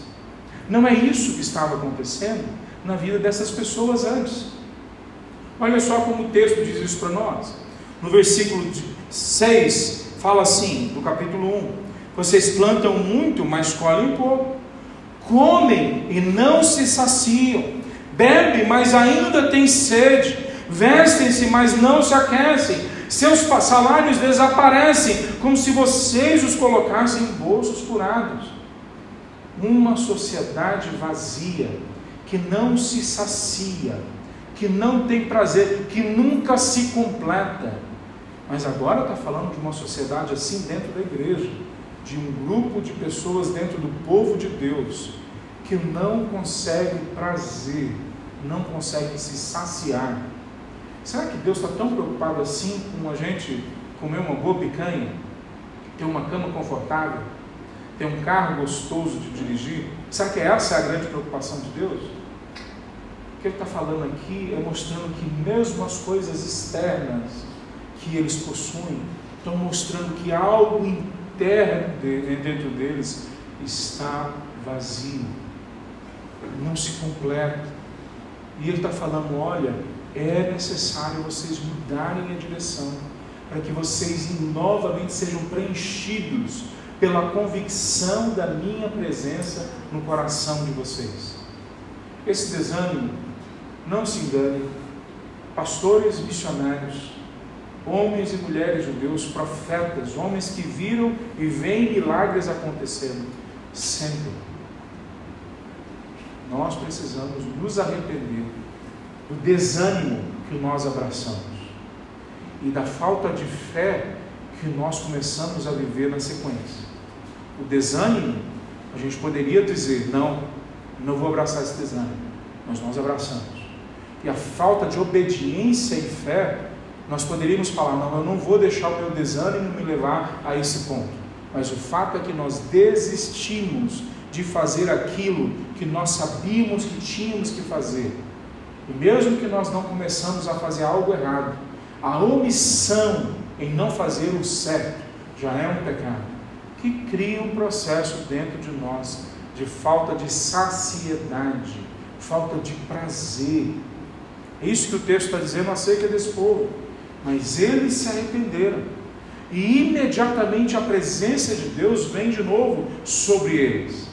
Não é isso que estava acontecendo na vida dessas pessoas antes. Olha só como o texto diz isso para nós. No versículo 6, fala assim, do capítulo 1: vocês plantam muito, mas colhem pouco. Comem e não se saciam. bebe, mas ainda tem sede, vestem-se, mas não se aquecem, seus salários desaparecem, como se vocês os colocassem em bolsos furados. Uma sociedade vazia, que não se sacia, que não tem prazer, que nunca se completa. Mas agora está falando de uma sociedade assim dentro da igreja, de um grupo de pessoas dentro do povo de Deus, que não consegue prazer, não consegue se saciar. Será que Deus está tão preocupado assim com a gente comer uma boa picanha, ter uma cama confortável, ter um carro gostoso de dirigir? Será que essa é a grande preocupação de Deus? O que ele está falando aqui é mostrando que mesmo as coisas externas que eles possuem estão mostrando que algo interno dentro deles está vazio, não se completa. E ele está falando: olha, é necessário vocês mudarem a direção para que vocês novamente sejam preenchidos pela convicção da minha presença no coração de vocês. Esse desânimo não se engane, pastores missionários, homens e mulheres judeus, profetas, homens que viram e veem milagres acontecendo, sempre. Nós precisamos nos arrepender do desânimo que nós abraçamos e da falta de fé que nós começamos a viver na sequência. O desânimo, a gente poderia dizer: não, não vou abraçar esse desânimo, mas nós abraçamos e a falta de obediência e fé, nós poderíamos falar: não, eu não vou deixar o meu desânimo me levar a esse ponto. Mas o fato é que nós desistimos de fazer aquilo que nós sabíamos que tínhamos que fazer. E mesmo que nós não começamos a fazer algo errado, a omissão em não fazer o certo já é um pecado, que cria um processo dentro de nós de falta de saciedade, falta de prazer, é isso que o texto está dizendo acerca desse povo. Mas eles se arrependeram. E imediatamente a presença de Deus vem de novo sobre eles.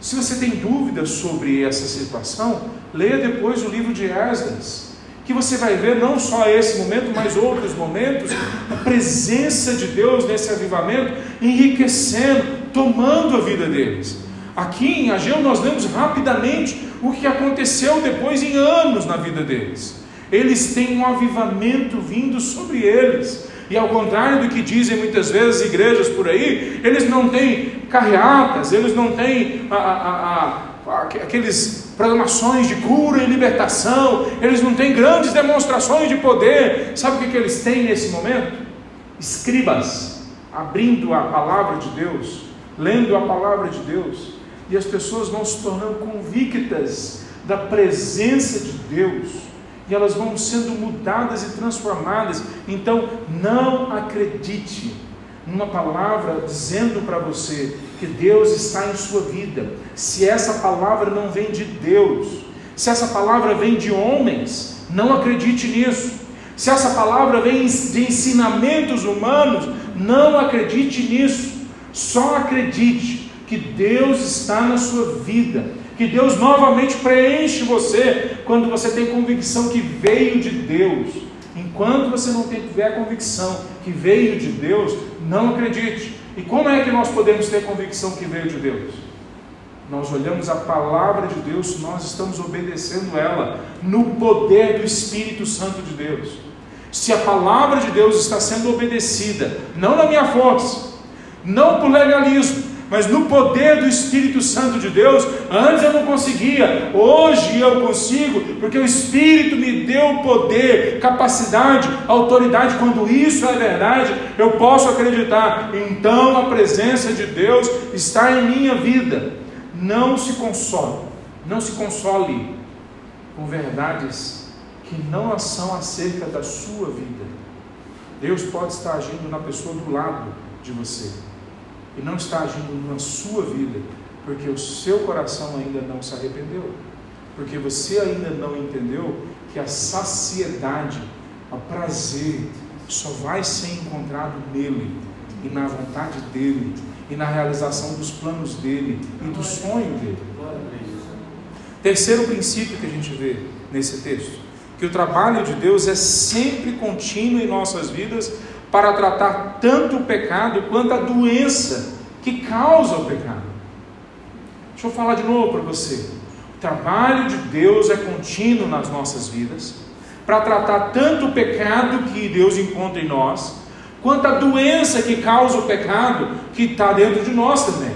Se você tem dúvidas sobre essa situação, leia depois o livro de Esdras, que você vai ver não só esse momento, mas outros momentos, a presença de Deus nesse avivamento enriquecendo, tomando a vida deles. Aqui em Ageu nós lemos rapidamente o que aconteceu depois em anos na vida deles. Eles têm um avivamento vindo sobre eles. E ao contrário do que dizem muitas vezes igrejas por aí, eles não têm carreatas, eles não têm a, a, a, aqueles programações de cura e libertação, eles não têm grandes demonstrações de poder. Sabe o que, que eles têm nesse momento? Escribas, abrindo a palavra de Deus, lendo a palavra de Deus, e as pessoas vão se tornando convictas da presença de Deus e elas vão sendo mudadas e transformadas. Então, não acredite numa palavra dizendo para você que Deus está em sua vida, se essa palavra não vem de Deus, se essa palavra vem de homens, não acredite nisso. Se essa palavra vem de ensinamentos humanos, não acredite nisso. Só acredite que Deus está na sua vida, que Deus novamente preenche você quando você tem convicção que veio de Deus. Enquanto você não tiver convicção que veio de Deus, não acredite. E como é que nós podemos ter convicção que veio de Deus? Nós olhamos a palavra de Deus, nós estamos obedecendo ela no poder do Espírito Santo de Deus. Se a palavra de Deus está sendo obedecida, não na minha força, não por legalismo, mas no poder do Espírito Santo de Deus, antes eu não conseguia, hoje eu consigo, porque o Espírito me deu poder, capacidade, autoridade. Quando isso é verdade, eu posso acreditar. Então a presença de Deus está em minha vida. Não se console, não se console com verdades que não são acerca da sua vida. Deus pode estar agindo na pessoa do lado de você e não está agindo na sua vida, porque o seu coração ainda não se arrependeu, porque você ainda não entendeu que a saciedade, o prazer, só vai ser encontrado nele e na vontade dele e na realização dos planos dele e do sonho dele. Terceiro princípio que a gente vê nesse texto: que o trabalho de Deus é sempre contínuo em nossas vidas para tratar tanto o pecado quanto a doença que causa o pecado. Deixa eu falar de novo para você. O trabalho de Deus é contínuo nas nossas vidas para tratar tanto o pecado que Deus encontra em nós, quanto a doença que causa o pecado que está dentro de nós também.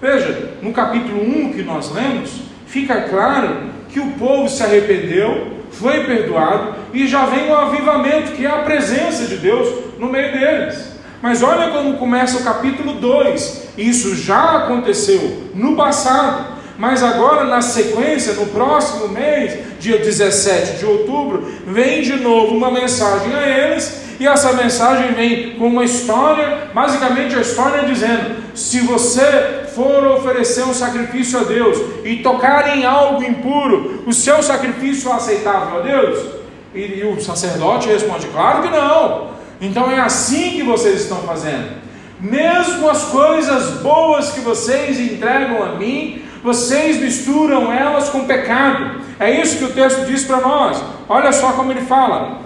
Veja, no capítulo 1 que nós lemos, fica claro que o povo se arrependeu, foi perdoado e já vem o avivamento, que é a presença de Deus no meio deles. Mas olha como começa o capítulo 2. Isso já aconteceu no passado, mas agora na sequência, no próximo mês, dia 17 de outubro, vem de novo uma mensagem a eles, e essa mensagem vem com uma história, basicamente a história dizendo: se você for oferecer um sacrifício a Deus e tocar em algo impuro, o seu sacrifício é aceitável a Deus? E, e o sacerdote responde: claro que não. Então é assim que vocês estão fazendo. Mesmo as coisas boas que vocês entregam a mim, vocês misturam elas com pecado. É isso que o texto diz para nós. Olha só como ele fala.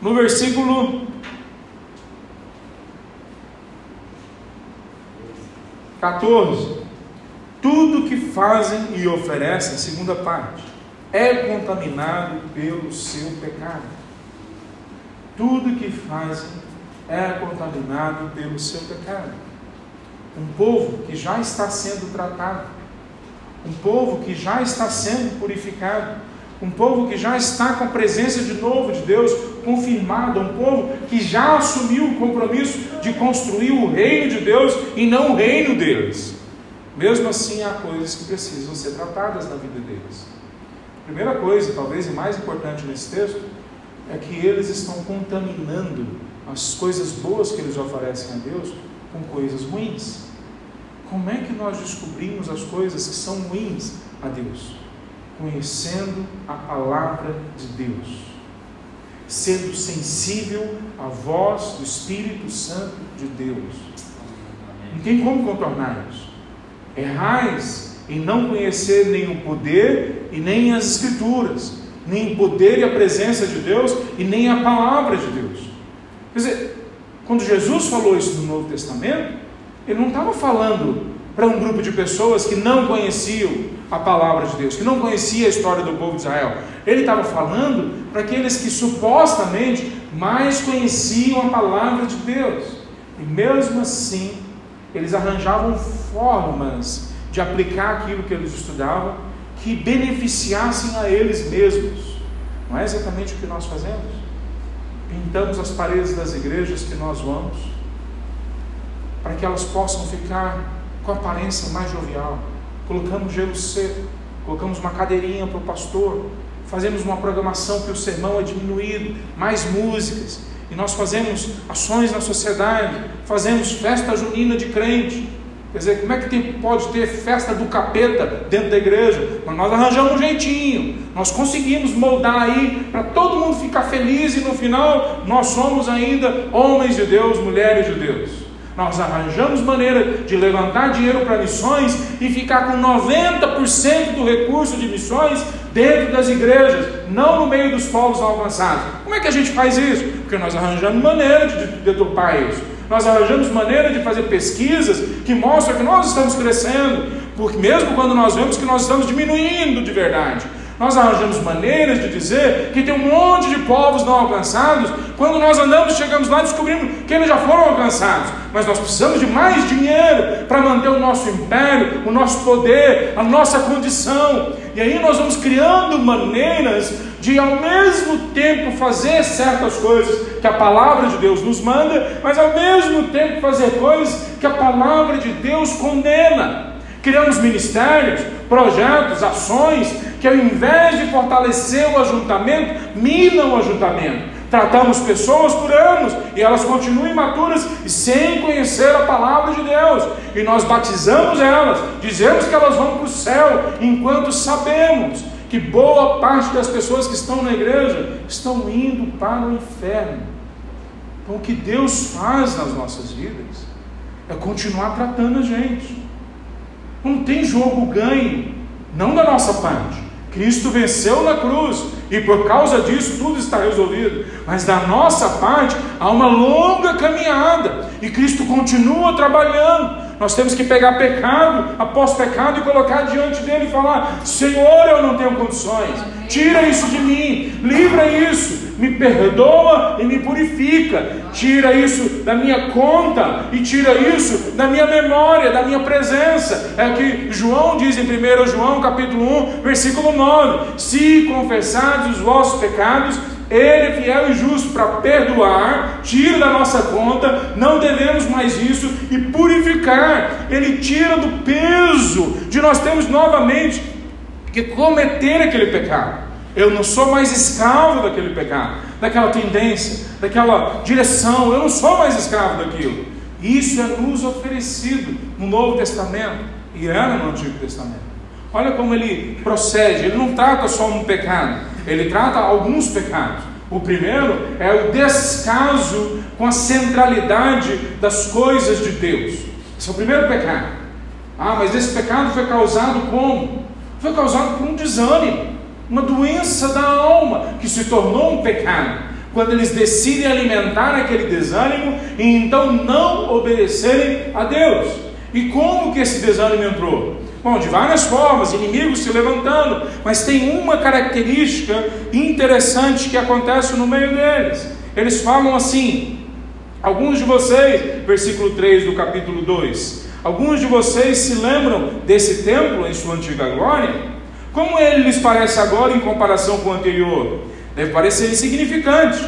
No versículo 14. Tudo que fazem e oferecem, segunda parte, é contaminado pelo seu pecado. Tudo que fazem é contaminado pelo seu pecado. Um povo que já está sendo tratado, um povo que já está sendo purificado, um povo que já está com a presença de novo de Deus confirmada, um povo que já assumiu o compromisso de construir o reino de Deus e não o reino deles. Mesmo assim, há coisas que precisam ser tratadas na vida deles. A primeira coisa, talvez e mais importante nesse texto, é que eles estão contaminando as coisas boas que eles oferecem a Deus com coisas ruins. Como é que nós descobrimos as coisas que são ruins a Deus? Conhecendo a palavra de Deus, sendo sensível à voz do Espírito Santo de Deus. Não tem como contornar isso. Errais em não conhecer nem o poder e nem as Escrituras, nem o poder e a presença de Deus e nem a palavra de Deus. Quer dizer, quando Jesus falou isso no Novo Testamento, ele não estava falando para um grupo de pessoas que não conheciam a palavra de Deus, que não conhecia a história do povo de Israel. Ele estava falando para aqueles que supostamente mais conheciam a palavra de Deus. E mesmo assim, eles arranjavam formas de aplicar aquilo que eles estudavam que beneficiassem a eles mesmos. Não é exatamente o que nós fazemos? Pintamos as paredes das igrejas que nós vamos para que elas possam ficar com aparência mais jovial. Colocamos gelo seco, colocamos uma cadeirinha para o pastor, fazemos uma programação que o sermão é diminuído, mais músicas, e nós fazemos ações na sociedade, fazemos festa junina de crente. Quer dizer, como é que tem, pode ter festa do capeta dentro da igreja? Mas nós arranjamos um jeitinho, nós conseguimos moldar aí para todo mundo ficar feliz e no final nós somos ainda homens de Deus, mulheres de Deus. Nós arranjamos maneira de levantar dinheiro para missões e ficar com 90% do recurso de missões dentro das igrejas, não no meio dos povos alcançados. Como é que a gente faz isso? Porque nós arranjamos maneira de deturpar isso. Nós arranjamos maneira de fazer pesquisas que mostram que nós estamos crescendo, porque mesmo quando nós vemos que nós estamos diminuindo de verdade. Nós arranjamos maneiras de dizer que tem um monte de povos não alcançados, quando nós andamos, chegamos lá e descobrimos que eles já foram alcançados. Mas nós precisamos de mais dinheiro para manter o nosso império, o nosso poder, a nossa condição. E aí nós vamos criando maneiras de ao mesmo tempo fazer certas coisas que a palavra de Deus nos manda, mas ao mesmo tempo fazer coisas que a palavra de Deus condena. Criamos ministérios, projetos, ações que ao invés de fortalecer o ajuntamento, minam o ajuntamento. Tratamos pessoas por anos e elas continuam imaturas e sem conhecer a palavra de Deus. E nós batizamos elas, dizemos que elas vão para o céu, enquanto sabemos que boa parte das pessoas que estão na igreja estão indo para o inferno. Então, o que Deus faz nas nossas vidas é continuar tratando a gente. Não tem jogo ganho não da nossa parte. Cristo venceu na cruz e por causa disso tudo está resolvido. Mas da nossa parte há uma longa caminhada e Cristo continua trabalhando. Nós temos que pegar pecado após pecado e colocar diante dele e falar: Senhor, eu não tenho condições, tira isso de mim, livra isso, me perdoa e me purifica, tira isso da minha conta e tira isso da minha memória, da minha presença. É o que João diz em 1 João capítulo 1, versículo 9: Se confessares os vossos pecados, ele é fiel e justo para perdoar, tira da nossa conta, não devemos mais isso e purificar. Ele tira do peso de nós termos novamente que cometer aquele pecado. Eu não sou mais escravo daquele pecado, daquela tendência, daquela direção. Eu não sou mais escravo daquilo. Isso é nos oferecido no Novo Testamento e era no Antigo Testamento. Olha como ele procede. Ele não trata só um pecado ele trata alguns pecados. O primeiro é o descaso com a centralidade das coisas de Deus. Esse é o primeiro pecado. Ah, mas esse pecado foi causado como? Foi causado por um desânimo, uma doença da alma que se tornou um pecado. Quando eles decidem alimentar aquele desânimo e então não obedecerem a Deus. E como que esse desânimo entrou? Bom, de várias formas, inimigos se levantando, mas tem uma característica interessante que acontece no meio deles. Eles falam assim: alguns de vocês, versículo 3 do capítulo 2, alguns de vocês se lembram desse templo em sua antiga glória? Como ele lhes parece agora em comparação com o anterior? Deve parecer insignificante,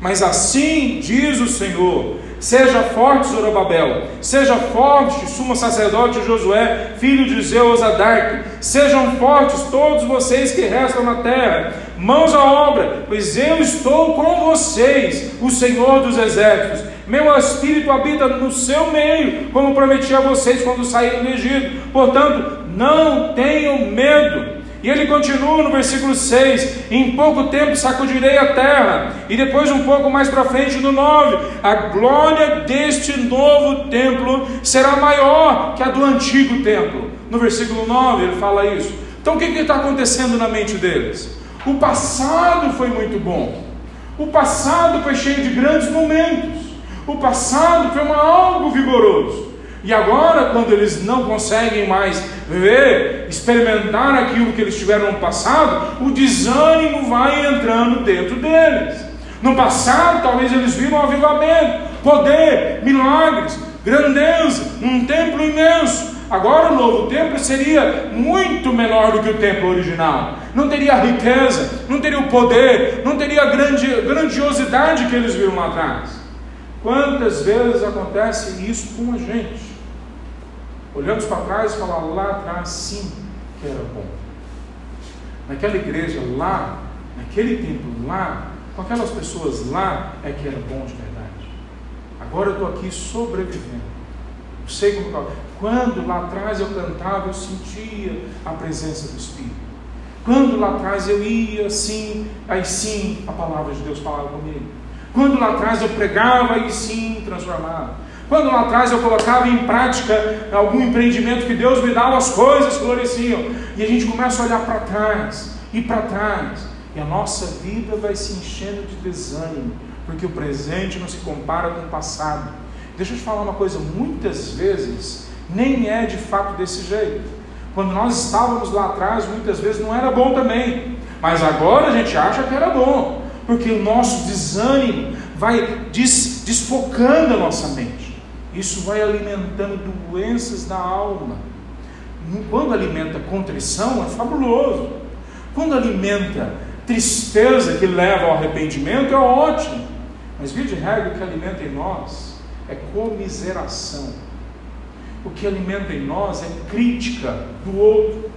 mas assim diz o Senhor Seja forte, Zorobabel, seja forte, sumo sacerdote Josué, filho de Zeus Adarque, sejam fortes todos vocês que restam na terra, mãos à obra, pois eu estou com vocês, o Senhor dos exércitos. Meu espírito habita no seu meio, como prometi a vocês quando saíram do Egito. Portanto, não tenham medo. E ele continua no versículo 6: Em pouco tempo sacudirei a terra. E depois, um pouco mais para frente, no 9: A glória deste novo templo será maior que a do antigo templo. No versículo 9 ele fala isso. Então o que está acontecendo na mente deles? O passado foi muito bom. O passado foi cheio de grandes momentos. O passado foi um algo vigoroso. E agora, quando eles não conseguem mais ver, experimentar aquilo que eles tiveram no passado, o desânimo vai entrando dentro deles. No passado, talvez eles viram avivamento, poder, milagres, grandeza, um templo imenso. Agora o novo templo seria muito menor do que o templo original. Não teria a riqueza, não teria o poder, não teria a grande, grandiosidade que eles viram lá atrás. Quantas vezes acontece isso com a gente? Olhamos para trás e falamos lá atrás sim que era bom. Naquela igreja lá, naquele templo lá, com aquelas pessoas lá, é que era bom de verdade. Agora eu estou aqui sobrevivendo. Eu sei como tá. Quando lá atrás eu cantava, eu sentia a presença do Espírito. Quando lá atrás eu ia assim, aí sim a palavra de Deus falava comigo. Quando lá atrás eu pregava, aí sim transformava. Quando lá atrás eu colocava em prática algum empreendimento que Deus me dava, as coisas floresciam. E a gente começa a olhar para trás e para trás. E a nossa vida vai se enchendo de desânimo, porque o presente não se compara com o passado. Deixa eu te falar uma coisa: muitas vezes nem é de fato desse jeito. Quando nós estávamos lá atrás, muitas vezes não era bom também. Mas agora a gente acha que era bom, porque o nosso desânimo vai des desfocando a nossa mente. Isso vai alimentando doenças da alma. Quando alimenta contrição, é fabuloso. Quando alimenta tristeza que leva ao arrependimento, é ótimo. Mas, via de regra, o que alimenta em nós é comiseração. O que alimenta em nós é crítica do outro.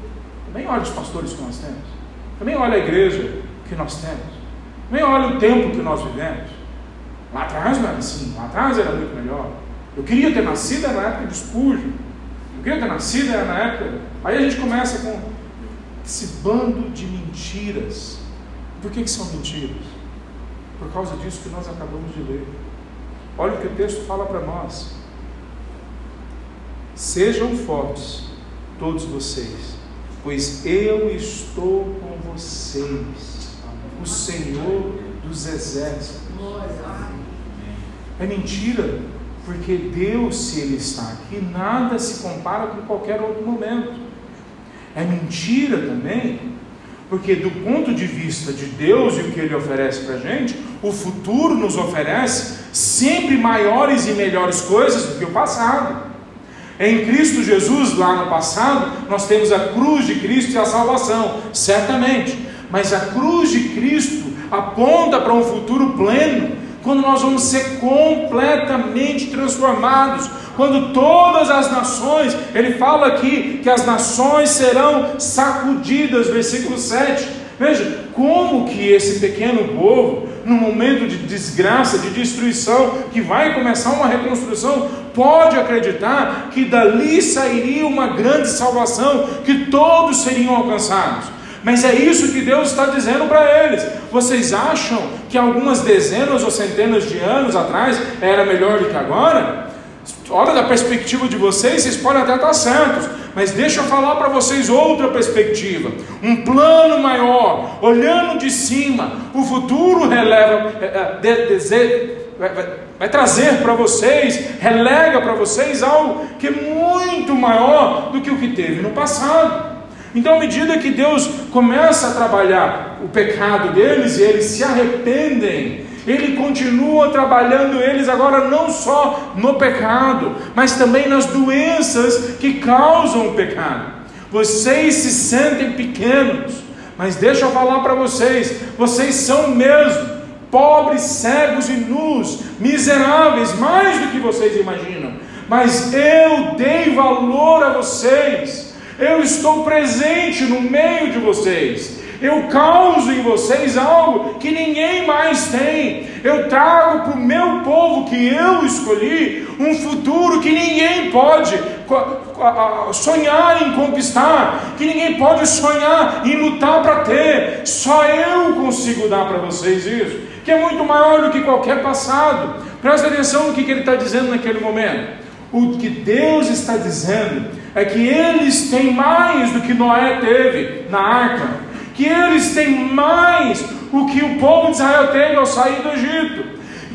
Também olha os pastores que nós temos. Também olha a igreja que nós temos. Também olha o tempo que nós vivemos. Lá atrás não era assim, lá atrás era muito melhor. Eu queria ter nascido na época de Spurgeon. Eu queria ter nascido na época. Aí a gente começa com esse bando de mentiras. Por que, que são mentiras? Por causa disso que nós acabamos de ler. Olha o que o texto fala para nós. Sejam fortes, todos vocês, pois eu estou com vocês, o Senhor dos exércitos. É mentira, porque Deus, se Ele está aqui, nada se compara com qualquer outro momento. É mentira também, porque do ponto de vista de Deus e o que Ele oferece para a gente, o futuro nos oferece sempre maiores e melhores coisas do que o passado. Em Cristo Jesus, lá no passado, nós temos a cruz de Cristo e a salvação, certamente. Mas a cruz de Cristo aponta para um futuro pleno, quando nós vamos ser completamente transformados, quando todas as nações, ele fala aqui que as nações serão sacudidas, versículo 7. Veja, como que esse pequeno povo, num momento de desgraça, de destruição, que vai começar uma reconstrução, pode acreditar que dali sairia uma grande salvação, que todos seriam alcançados. Mas é isso que Deus está dizendo para eles. Vocês acham que algumas dezenas ou centenas de anos atrás era melhor do que agora? Olha da perspectiva de vocês, vocês podem até estar certos, mas deixa eu falar para vocês outra perspectiva, um plano maior, olhando de cima, o futuro releva, é, é, de, de, vai, trazer para vocês, relega para vocês algo que é muito maior do que o que teve no passado. Então, à medida que Deus começa a trabalhar o pecado deles e eles se arrependem, Ele continua trabalhando eles agora não só no pecado, mas também nas doenças que causam o pecado. Vocês se sentem pequenos, mas deixa eu falar para vocês: vocês são mesmo pobres, cegos e nus, miseráveis, mais do que vocês imaginam. Mas eu dei valor a vocês eu estou presente no meio de vocês. Eu causo em vocês algo que ninguém mais tem. Eu trago para o meu povo que eu escolhi um futuro que ninguém pode sonhar em conquistar, que ninguém pode sonhar em lutar para ter. Só eu consigo dar para vocês isso, que é muito maior do que qualquer passado. Presta atenção no que ele está dizendo naquele momento. O que Deus está dizendo é que eles têm mais do que Noé teve na arca, que eles têm mais o que o povo de Israel teve ao sair do Egito,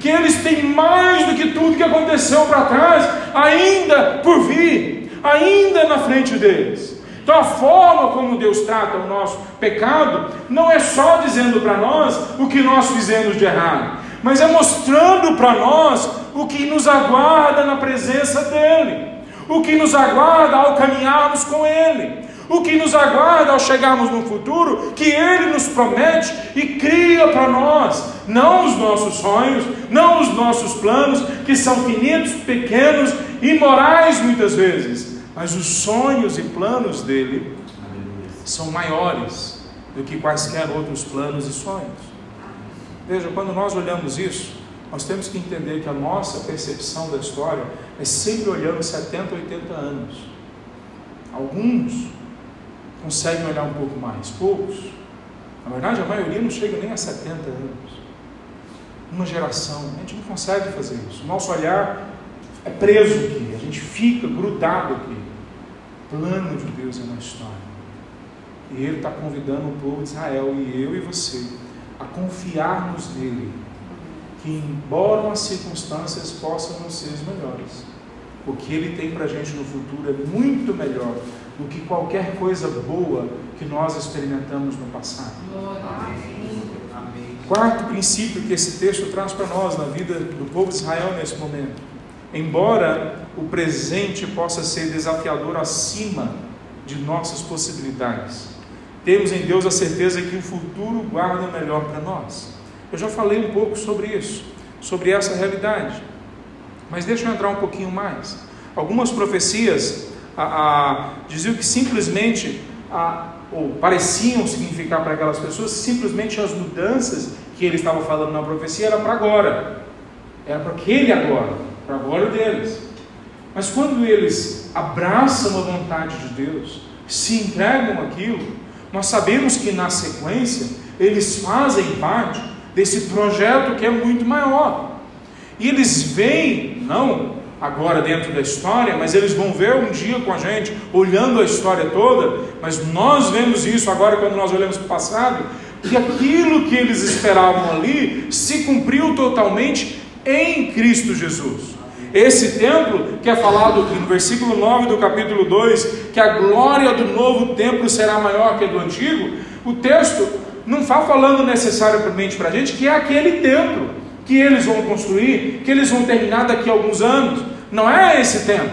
que eles têm mais do que tudo que aconteceu para trás, ainda por vir, ainda na frente deles. Então, a forma como Deus trata o nosso pecado não é só dizendo para nós o que nós fizemos de errado, mas é mostrando para nós o que nos aguarda na presença dEle, o que nos aguarda ao caminharmos com Ele, o que nos aguarda ao chegarmos no futuro que Ele nos promete e cria para nós, não os nossos sonhos, não os nossos planos, que são finitos, pequenos, imorais muitas vezes, mas os sonhos e planos dele são maiores do que quaisquer outros planos e sonhos. Veja, quando nós olhamos isso, nós temos que entender que a nossa percepção da história é sempre olhando 70, 80 anos. Alguns conseguem olhar um pouco mais, poucos. Na verdade, a maioria não chega nem a 70 anos. Uma geração, a gente não consegue fazer isso. O nosso olhar é preso aqui, a gente fica grudado aqui. O plano de Deus é na história. E Ele está convidando o povo de Israel, e eu e você, a confiarmos nele, que embora as circunstâncias possam não ser as melhores, o que ele tem para a gente no futuro é muito melhor do que qualquer coisa boa que nós experimentamos no passado. Quarto princípio que esse texto traz para nós na vida do povo de Israel nesse momento. Embora o presente possa ser desafiador acima de nossas possibilidades, temos em Deus a certeza que o futuro guarda melhor para nós. Eu já falei um pouco sobre isso, sobre essa realidade. Mas deixa eu entrar um pouquinho mais. Algumas profecias a, a, diziam que simplesmente, a, ou pareciam significar para aquelas pessoas, simplesmente as mudanças que ele estava falando na profecia era para agora. Era para aquele agora, para agora deles. Mas quando eles abraçam a vontade de Deus, se entregam aquilo, nós sabemos que na sequência eles fazem parte desse projeto que é muito maior. E eles veem, não agora dentro da história, mas eles vão ver um dia com a gente, olhando a história toda, mas nós vemos isso agora quando nós olhamos para o passado, que aquilo que eles esperavam ali se cumpriu totalmente em Cristo Jesus. Esse templo, que é falado no versículo 9 do capítulo 2, que a glória do novo templo será maior que a do antigo, o texto não está falando necessariamente para a gente que é aquele templo que eles vão construir, que eles vão terminar daqui a alguns anos. Não é esse templo.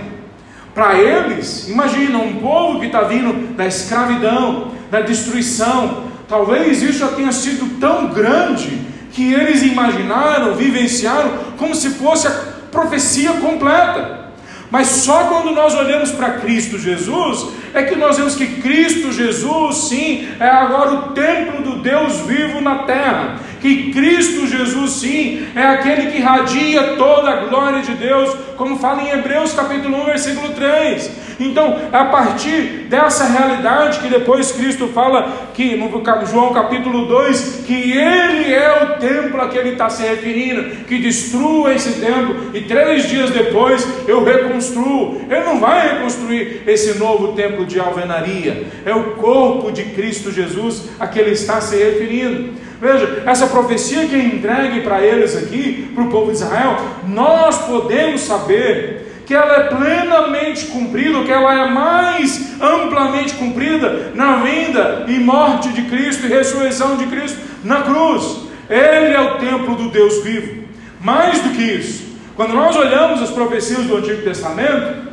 Para eles, imagina um povo que está vindo da escravidão, da destruição. Talvez isso já tenha sido tão grande que eles imaginaram, vivenciaram, como se fosse a profecia completa. Mas só quando nós olhamos para Cristo Jesus é que nós vemos que Cristo Jesus, sim, é agora o templo do Deus vivo na terra. Que Cristo Jesus, sim, é aquele que radia toda a glória de Deus, como fala em Hebreus capítulo 1, versículo 3. Então, a partir dessa realidade que depois Cristo fala que no João capítulo 2, que Ele é o templo a que Ele está se referindo, que destrua esse templo e três dias depois eu reconstruo. Ele não vai reconstruir esse novo templo de alvenaria, é o corpo de Cristo Jesus a que Ele está se referindo. Veja, essa profecia que é entregue para eles aqui, para o povo de Israel, nós podemos saber que ela é plenamente cumprida, que ela é mais amplamente cumprida na vinda e morte de Cristo e ressurreição de Cristo na cruz. Ele é o templo do Deus vivo. Mais do que isso, quando nós olhamos as profecias do Antigo Testamento,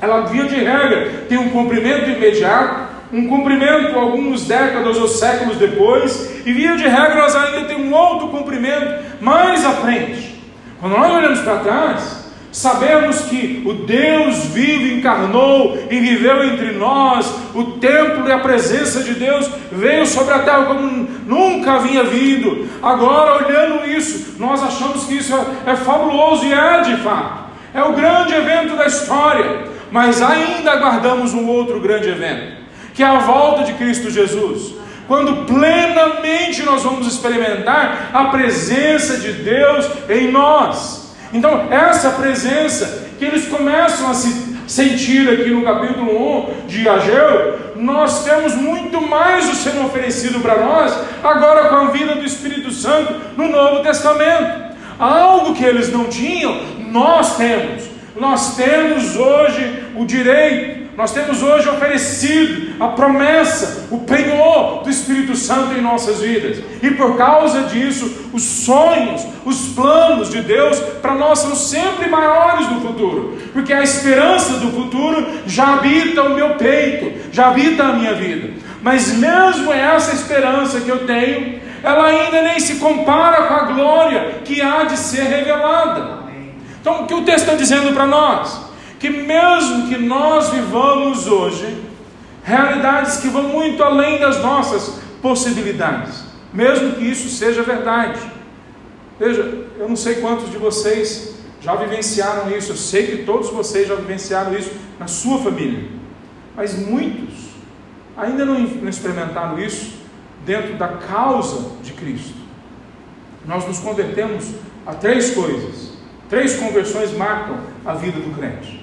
ela via de regra tem um cumprimento imediato, um cumprimento alguns décadas ou séculos depois, e via de regra elas ainda têm um outro cumprimento mais à frente. Quando nós olhamos para trás, Sabemos que o Deus vivo encarnou e viveu entre nós, o templo e a presença de Deus veio sobre a terra como nunca havia vindo. Agora, olhando isso, nós achamos que isso é, é fabuloso e é de fato, é o grande evento da história, mas ainda aguardamos um outro grande evento, que é a volta de Cristo Jesus quando plenamente nós vamos experimentar a presença de Deus em nós. Então, essa presença que eles começam a se sentir aqui no capítulo 1 de Ageu, nós temos muito mais o sendo oferecido para nós, agora com a vida do Espírito Santo no Novo Testamento. Algo que eles não tinham, nós temos. Nós temos hoje o direito nós temos hoje oferecido a promessa, o penhor do Espírito Santo em nossas vidas. E por causa disso, os sonhos, os planos de Deus para nós são sempre maiores no futuro. Porque a esperança do futuro já habita o meu peito, já habita a minha vida. Mas mesmo essa esperança que eu tenho, ela ainda nem se compara com a glória que há de ser revelada. Então, o que o texto está dizendo para nós? Que mesmo que nós vivamos hoje realidades que vão muito além das nossas possibilidades, mesmo que isso seja verdade. Veja, eu não sei quantos de vocês já vivenciaram isso, eu sei que todos vocês já vivenciaram isso na sua família, mas muitos ainda não experimentaram isso dentro da causa de Cristo. Nós nos convertemos a três coisas, três conversões marcam a vida do crente.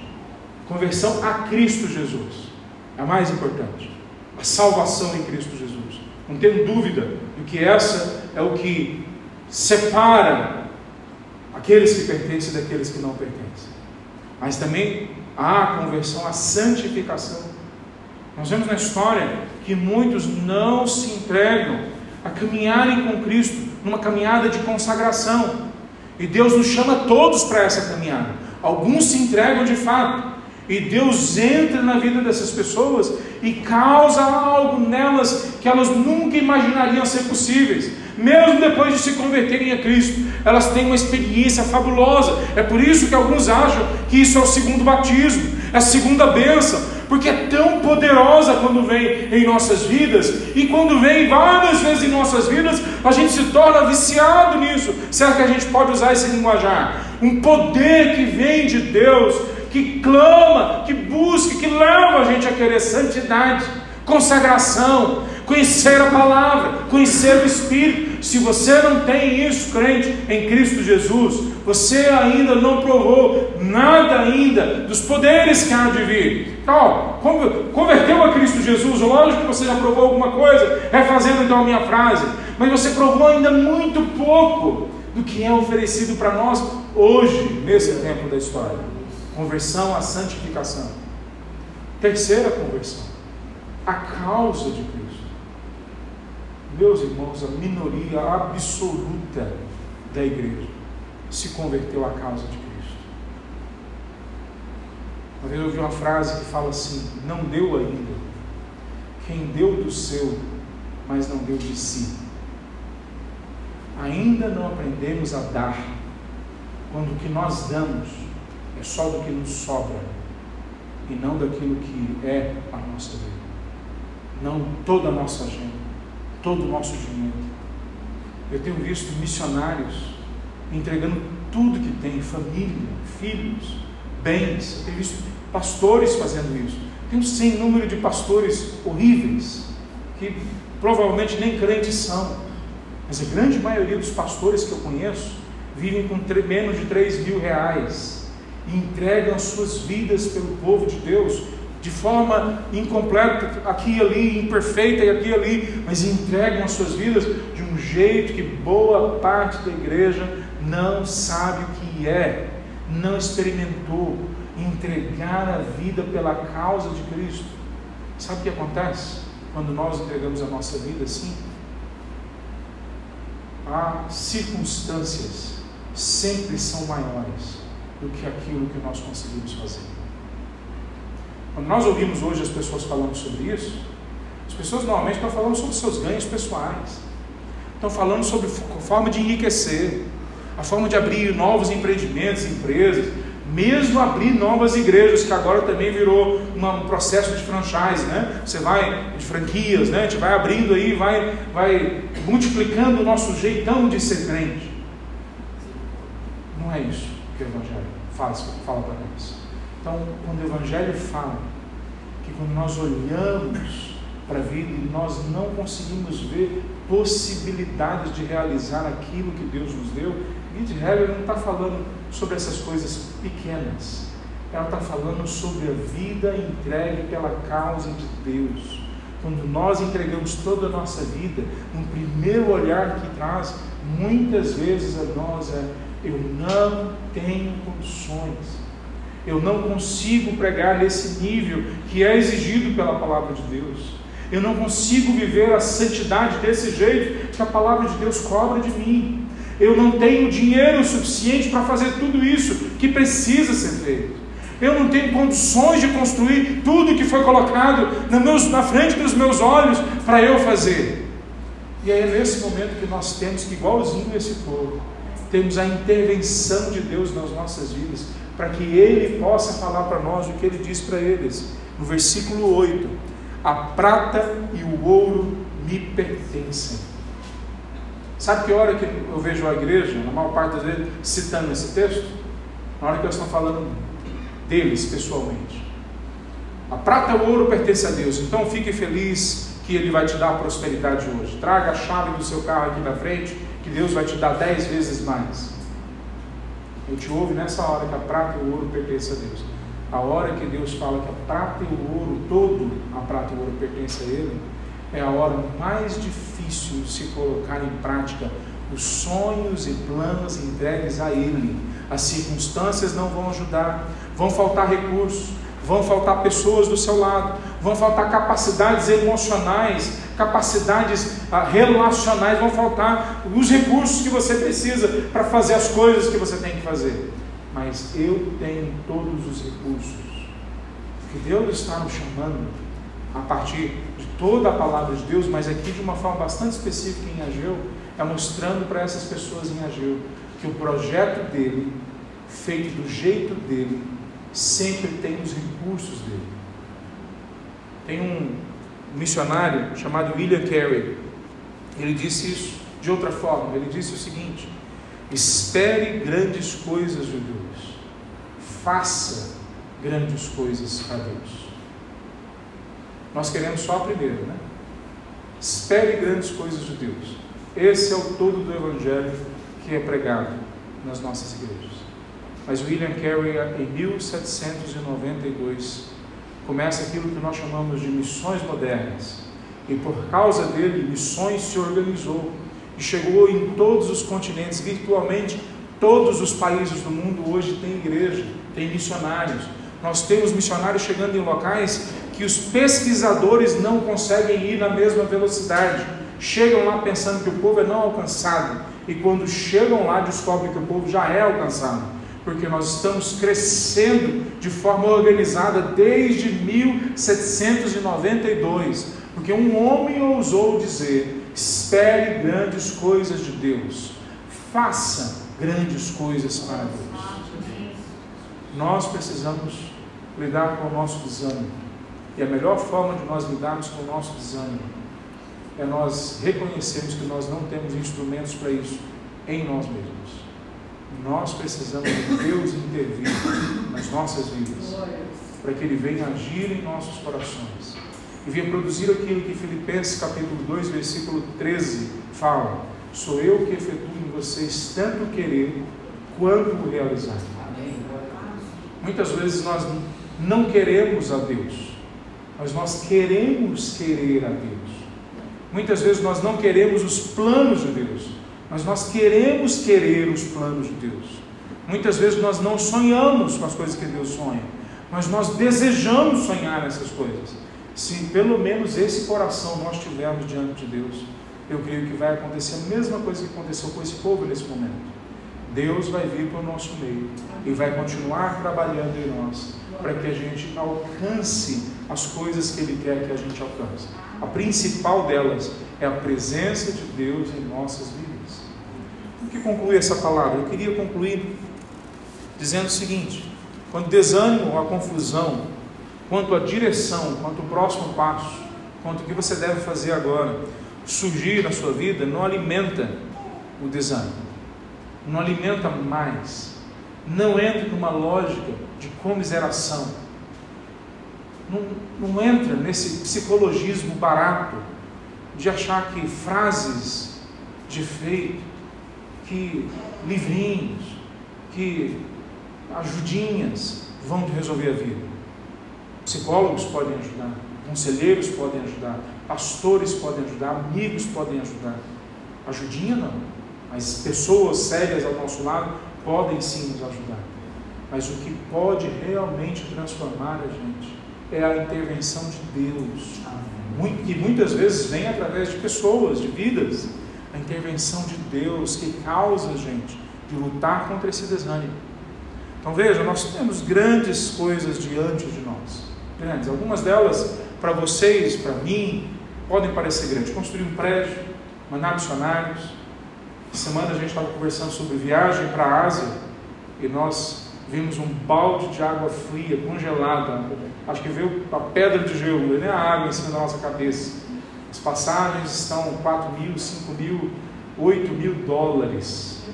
Conversão a Cristo Jesus. É a mais importante. A salvação em Cristo Jesus. Não tenho dúvida de que essa é o que separa aqueles que pertencem daqueles que não pertencem. Mas também há a conversão, a santificação. Nós vemos na história que muitos não se entregam a caminharem com Cristo numa caminhada de consagração. E Deus nos chama todos para essa caminhada. Alguns se entregam de fato, e Deus entra na vida dessas pessoas e causa algo nelas que elas nunca imaginariam ser possíveis. Mesmo depois de se converterem a Cristo, elas têm uma experiência fabulosa. É por isso que alguns acham que isso é o segundo batismo, é a segunda bênção, porque é tão poderosa quando vem em nossas vidas, e quando vem várias vezes em nossas vidas, a gente se torna viciado nisso. Será que a gente pode usar esse linguajar? Um poder que vem de Deus que clama, que busca, que leva a gente a querer santidade, consagração. conhecer a palavra, conhecer o Espírito. Se você não tem isso, crente, em Cristo Jesus, você ainda não provou nada ainda dos poderes que há de vir. Então, converteu a Cristo Jesus, lógico que você já provou alguma coisa, refazendo então a minha frase, mas você provou ainda muito pouco do que é oferecido para nós hoje, nesse tempo da história. Conversão à santificação. Terceira conversão, a causa de Cristo. Meus irmãos, a minoria absoluta da igreja se converteu à causa de Cristo. Uma vez eu ouvi uma frase que fala assim: não deu ainda. Quem deu do seu, mas não deu de si. Ainda não aprendemos a dar, quando o que nós damos é só do que nos sobra e não daquilo que é a nossa vida. Não toda a nossa agenda, todo o nosso dinheiro. Eu tenho visto missionários entregando tudo que tem, família, filhos, bens. Eu tenho visto pastores fazendo isso. Tem um sem número de pastores horríveis, que provavelmente nem crentes são. Mas a grande maioria dos pastores que eu conheço vivem com menos de 3 mil reais e entregam as suas vidas pelo povo de Deus de forma incompleta, aqui e ali, imperfeita e aqui e ali, mas entregam as suas vidas de um jeito que boa parte da igreja não sabe o que é, não experimentou entregar a vida pela causa de Cristo. Sabe o que acontece quando nós entregamos a nossa vida assim? As circunstâncias sempre são maiores do que aquilo que nós conseguimos fazer. Quando nós ouvimos hoje as pessoas falando sobre isso, as pessoas normalmente estão falando sobre seus ganhos pessoais, estão falando sobre forma de enriquecer, a forma de abrir novos empreendimentos, empresas, mesmo abrir novas igrejas, que agora também virou um processo de franchise, né? Você vai de franquias, né? A gente vai abrindo aí, vai, vai multiplicando o nosso jeitão de ser crente. Não é isso que o Evangelho faz, fala para nós. Então, quando o Evangelho fala que quando nós olhamos para a vida e nós não conseguimos ver possibilidades de realizar aquilo que Deus nos deu, Gide Heller não está falando sobre essas coisas pequenas. Ela está falando sobre a vida entregue pela causa de Deus. Quando nós entregamos toda a nossa vida, um primeiro olhar que traz muitas vezes a nós é: eu não tenho condições, eu não consigo pregar nesse nível que é exigido pela palavra de Deus. Eu não consigo viver a santidade desse jeito que a palavra de Deus cobra de mim. Eu não tenho dinheiro suficiente para fazer tudo isso que precisa ser feito. Eu não tenho condições de construir tudo que foi colocado na frente dos meus olhos para eu fazer. E é nesse momento que nós temos que, igualzinho esse povo, temos a intervenção de Deus nas nossas vidas, para que Ele possa falar para nós o que Ele diz para eles. No versículo 8: A prata e o ouro me pertencem Sabe que hora que eu vejo a igreja, na maior parte das vezes, citando esse texto? Na hora que eles estão falando deles pessoalmente. A prata e o ouro pertencem a Deus, então fique feliz que Ele vai te dar prosperidade hoje. Traga a chave do seu carro aqui na frente, que Deus vai te dar dez vezes mais. Eu te ouve nessa hora que a prata e o ouro pertencem a Deus. A hora que Deus fala que a prata e o ouro, todo a prata e o ouro pertence a Ele, é a hora mais difícil de se colocar em prática os sonhos e planos entregues a Ele. As circunstâncias não vão ajudar, vão faltar recursos, vão faltar pessoas do seu lado, vão faltar capacidades emocionais, capacidades ah, relacionais, vão faltar os recursos que você precisa para fazer as coisas que você tem que fazer. Mas eu tenho todos os recursos que Deus está nos chamando a partir de toda a palavra de Deus, mas aqui de uma forma bastante específica em Ageu, é mostrando para essas pessoas em Ageu que o projeto dele, feito do jeito dele, sempre tem os recursos dele. Tem um missionário chamado William Carey, ele disse isso de outra forma, ele disse o seguinte: espere grandes coisas de Deus, faça grandes coisas a Deus. Nós queremos só a primeira, né? Espere grandes coisas de Deus. Esse é o todo do Evangelho que é pregado nas nossas igrejas. Mas William Carey, em 1792, começa aquilo que nós chamamos de missões modernas. E por causa dele, missões se organizou e chegou em todos os continentes, virtualmente todos os países do mundo hoje têm igreja, têm missionários. Nós temos missionários chegando em locais que os pesquisadores não conseguem ir na mesma velocidade. Chegam lá pensando que o povo é não alcançado, e quando chegam lá descobrem que o povo já é alcançado, porque nós estamos crescendo de forma organizada desde 1792, porque um homem ousou dizer: espere grandes coisas de Deus, faça grandes coisas para Deus. Nós precisamos lidar com o nosso desânimo. E a melhor forma de nós lidarmos com o nosso desânimo é nós reconhecermos que nós não temos instrumentos para isso em nós mesmos. Nós precisamos de Deus intervir nas nossas vidas, para que Ele venha agir em nossos corações e venha produzir aquilo que Filipenses capítulo 2, versículo 13 fala: Sou eu que efetuo em vocês tanto querer quanto realizar. Muitas vezes nós não queremos a Deus, mas nós queremos querer a Deus. Muitas vezes nós não queremos os planos de Deus, mas nós queremos querer os planos de Deus. Muitas vezes nós não sonhamos com as coisas que Deus sonha, mas nós desejamos sonhar nessas coisas. Se pelo menos esse coração nós tivermos diante de Deus, eu creio que vai acontecer a mesma coisa que aconteceu com esse povo nesse momento. Deus vai vir para o nosso meio e vai continuar trabalhando em nós para que a gente alcance as coisas que Ele quer que a gente alcance. A principal delas é a presença de Deus em nossas vidas. Como que conclui essa palavra? Eu queria concluir dizendo o seguinte: quando desânimo ou a confusão, quanto à direção, quanto ao próximo passo, quanto o que você deve fazer agora, surgir na sua vida, não alimenta o desânimo, não alimenta mais, não entra numa lógica de comiseração não, não entra nesse psicologismo barato de achar que frases de efeito, que livrinhos, que ajudinhas vão te resolver a vida. Psicólogos podem ajudar, conselheiros podem ajudar, pastores podem ajudar, amigos podem ajudar. Ajudinha não, mas pessoas sérias ao nosso lado podem sim nos ajudar. Mas o que pode realmente transformar a gente é a intervenção de Deus, que muitas vezes vem através de pessoas, de vidas. A intervenção de Deus que causa gente de lutar contra esse desânimo. Então veja, nós temos grandes coisas diante de nós. Grandes. Algumas delas, para vocês, para mim, podem parecer grandes. Construir um prédio, mandar missionários. Semana a gente estava conversando sobre viagem para a Ásia e nós vimos um balde de água fria, congelada. Acho que veio a pedra de gelo, nem a água em cima da nossa cabeça. As passagens estão 4 mil, 5 mil, 8 mil dólares.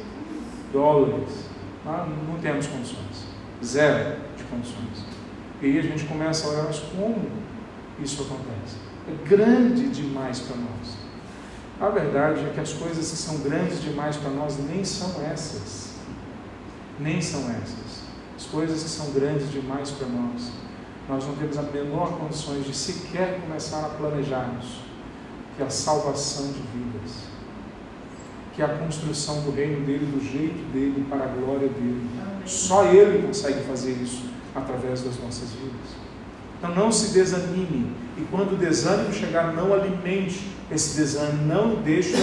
Dólares. Ah, não temos condições. Zero de condições. E aí a gente começa a olhar, mas como isso acontece? É grande demais para nós. A verdade é que as coisas que são grandes demais para nós nem são essas. Nem são essas coisas que são grandes demais para nós, nós não temos a menor condições de sequer começar a planejarmos que é a salvação de vidas, que é a construção do reino dele, do jeito dele, para a glória dele. Só ele consegue fazer isso através das nossas vidas. Então não se desanime, e quando o desânimo chegar, não alimente esse desânimo, não deixe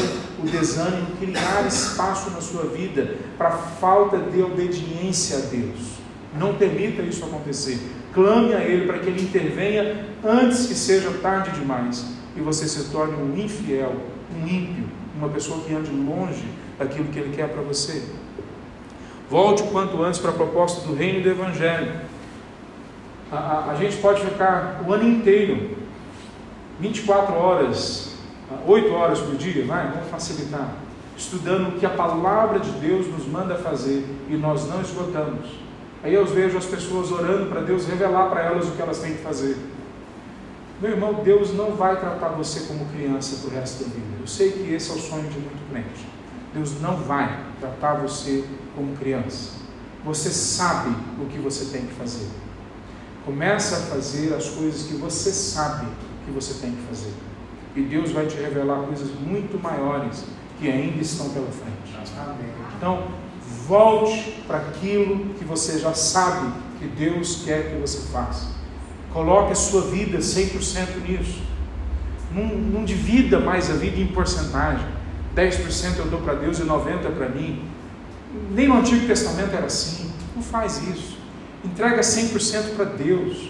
o desânimo criar espaço na sua vida para falta de obediência a Deus. Não permita isso acontecer. Clame a Ele para que Ele intervenha antes que seja tarde demais e você se torne um infiel, um ímpio, uma pessoa que ande longe daquilo que Ele quer para você. Volte o quanto antes para a proposta do reino e do Evangelho. A, a, a gente pode ficar o ano inteiro, 24 horas, 8 horas por dia, vai, vamos facilitar, estudando o que a palavra de Deus nos manda fazer e nós não esgotamos. Aí eu vejo as pessoas orando para Deus revelar para elas o que elas têm que fazer. Meu irmão, Deus não vai tratar você como criança para o resto da vida. Eu sei que esse é o sonho de muito crente. Deus não vai tratar você como criança. Você sabe o que você tem que fazer. Começa a fazer as coisas que você sabe que você tem que fazer. E Deus vai te revelar coisas muito maiores que ainda estão pela frente. Então, volte para aquilo que você já sabe que Deus quer que você faça. Coloque a sua vida 100% nisso. Não, não divida mais a vida em porcentagem. 10% eu dou para Deus e 90% para mim. Nem no Antigo Testamento era assim. Não faz isso. Entrega 100% para Deus.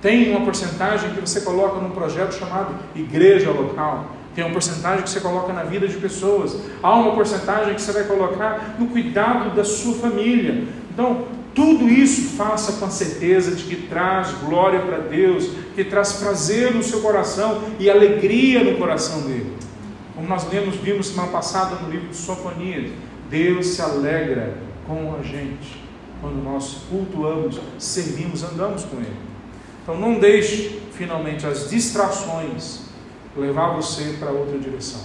Tem uma porcentagem que você coloca num projeto chamado igreja local. Tem uma porcentagem que você coloca na vida de pessoas. Há uma porcentagem que você vai colocar no cuidado da sua família. Então, tudo isso faça com a certeza de que traz glória para Deus, que traz prazer no seu coração e alegria no coração dele. Como nós lemos, vimos semana passada no livro de Sofonias, Deus se alegra com a gente quando nós cultuamos, servimos, andamos com Ele. Então não deixe finalmente as distrações levar você para outra direção.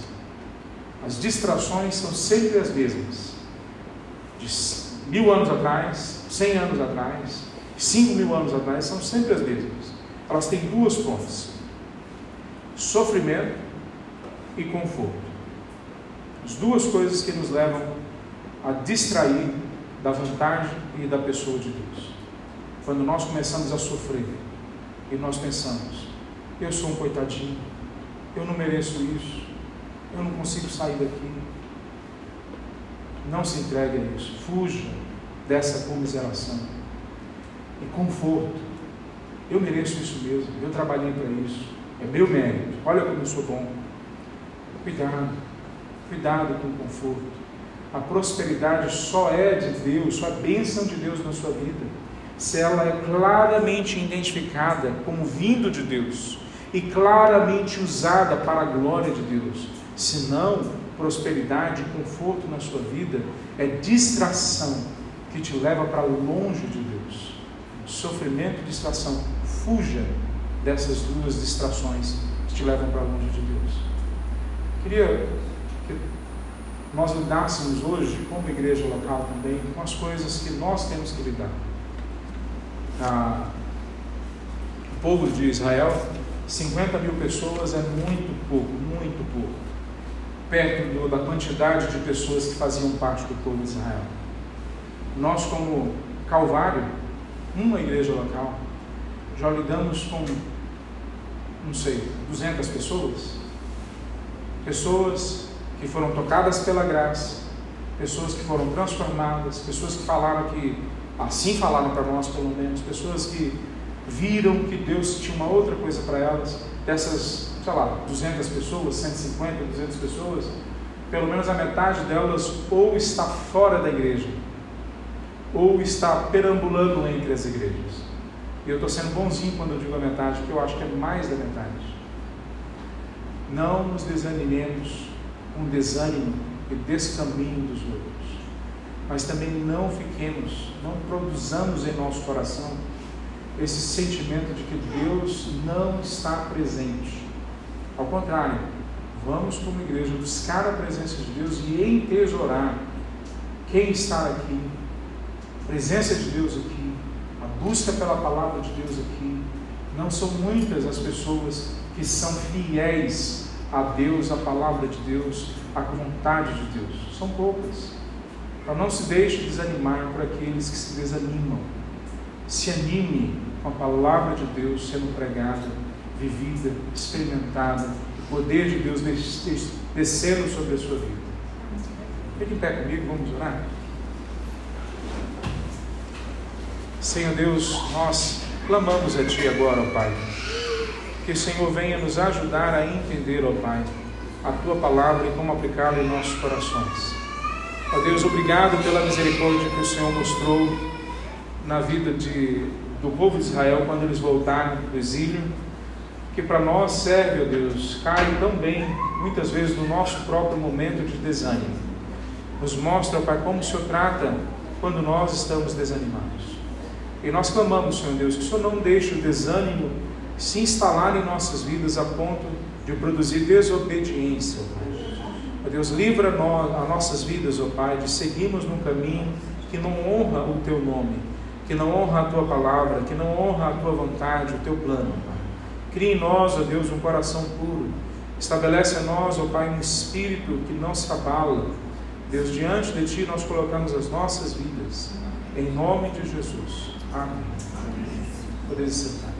As distrações são sempre as mesmas. De mil anos atrás, cem anos atrás, cinco mil anos atrás, são sempre as mesmas. Elas têm duas pontas: sofrimento e conforto. As duas coisas que nos levam a distrair da vantagem e da pessoa de Deus. Quando nós começamos a sofrer e nós pensamos, eu sou um coitadinho, eu não mereço isso, eu não consigo sair daqui. Não se entregue a isso, fuja dessa comiseração. E conforto, eu mereço isso mesmo, eu trabalhei para isso, é meu mérito, olha como eu sou bom. Cuidado, cuidado com o conforto. A prosperidade só é de Deus, só é bênção de Deus na sua vida, se ela é claramente identificada como vindo de Deus e claramente usada para a glória de Deus. Senão, prosperidade e conforto na sua vida é distração que te leva para longe de Deus. Sofrimento e distração. Fuja dessas duas distrações que te levam para longe de Deus. Queria que nós lidássemos hoje, como igreja local também, com as coisas que nós temos que lidar. Ah, o povo de Israel, 50 mil pessoas é muito pouco, muito pouco, perto do, da quantidade de pessoas que faziam parte do povo de Israel. Nós, como Calvário, uma igreja local, já lidamos com, não sei, 200 pessoas. Pessoas que foram tocadas pela graça, pessoas que foram transformadas, pessoas que falaram que, assim falaram para nós pelo menos, pessoas que viram que Deus tinha uma outra coisa para elas, dessas, sei lá, 200 pessoas, 150, 200 pessoas, pelo menos a metade delas ou está fora da igreja, ou está perambulando entre as igrejas. E eu estou sendo bonzinho quando eu digo a metade, porque eu acho que é mais da metade. Não nos desanimemos com desânimo e descaminho dos outros. Mas também não fiquemos, não produzamos em nosso coração esse sentimento de que Deus não está presente. Ao contrário, vamos como igreja buscar a presença de Deus e entesourar quem está aqui, presença de Deus aqui, a busca pela palavra de Deus aqui. Não são muitas as pessoas que são fiéis a Deus, a palavra de Deus, a vontade de Deus. São poucas. Então não se deixe desanimar por aqueles que se desanimam. Se anime com a palavra de Deus sendo pregada, vivida, experimentada, o poder de Deus descendo sobre a sua vida. Fique em pé comigo, vamos orar. Senhor Deus, nós clamamos a Ti agora, ó Pai. Que o Senhor venha nos ajudar a entender, ó Pai, a Tua palavra e como aplicá-la em nossos corações. Ó Deus, obrigado pela misericórdia que o Senhor mostrou na vida de, do povo de Israel quando eles voltaram do exílio, que para nós serve, ó Deus, cai tão bem, muitas vezes, no nosso próprio momento de desânimo. Nos mostra, Pai, como o Senhor trata quando nós estamos desanimados. E nós clamamos, Senhor Deus, que o Senhor não deixe o desânimo se instalar em nossas vidas a ponto de produzir desobediência, ó Deus, livra as nossas vidas, ó Pai, de seguirmos num caminho que não honra o Teu nome, que não honra a Tua palavra, que não honra a Tua vontade, o Teu plano, Pai. Cria em nós, ó Deus, um coração puro. Estabelece em nós, ó Pai, um espírito que não se abala. Deus, diante de Ti nós colocamos as nossas vidas. Em nome de Jesus. Amém. Podeis sentar.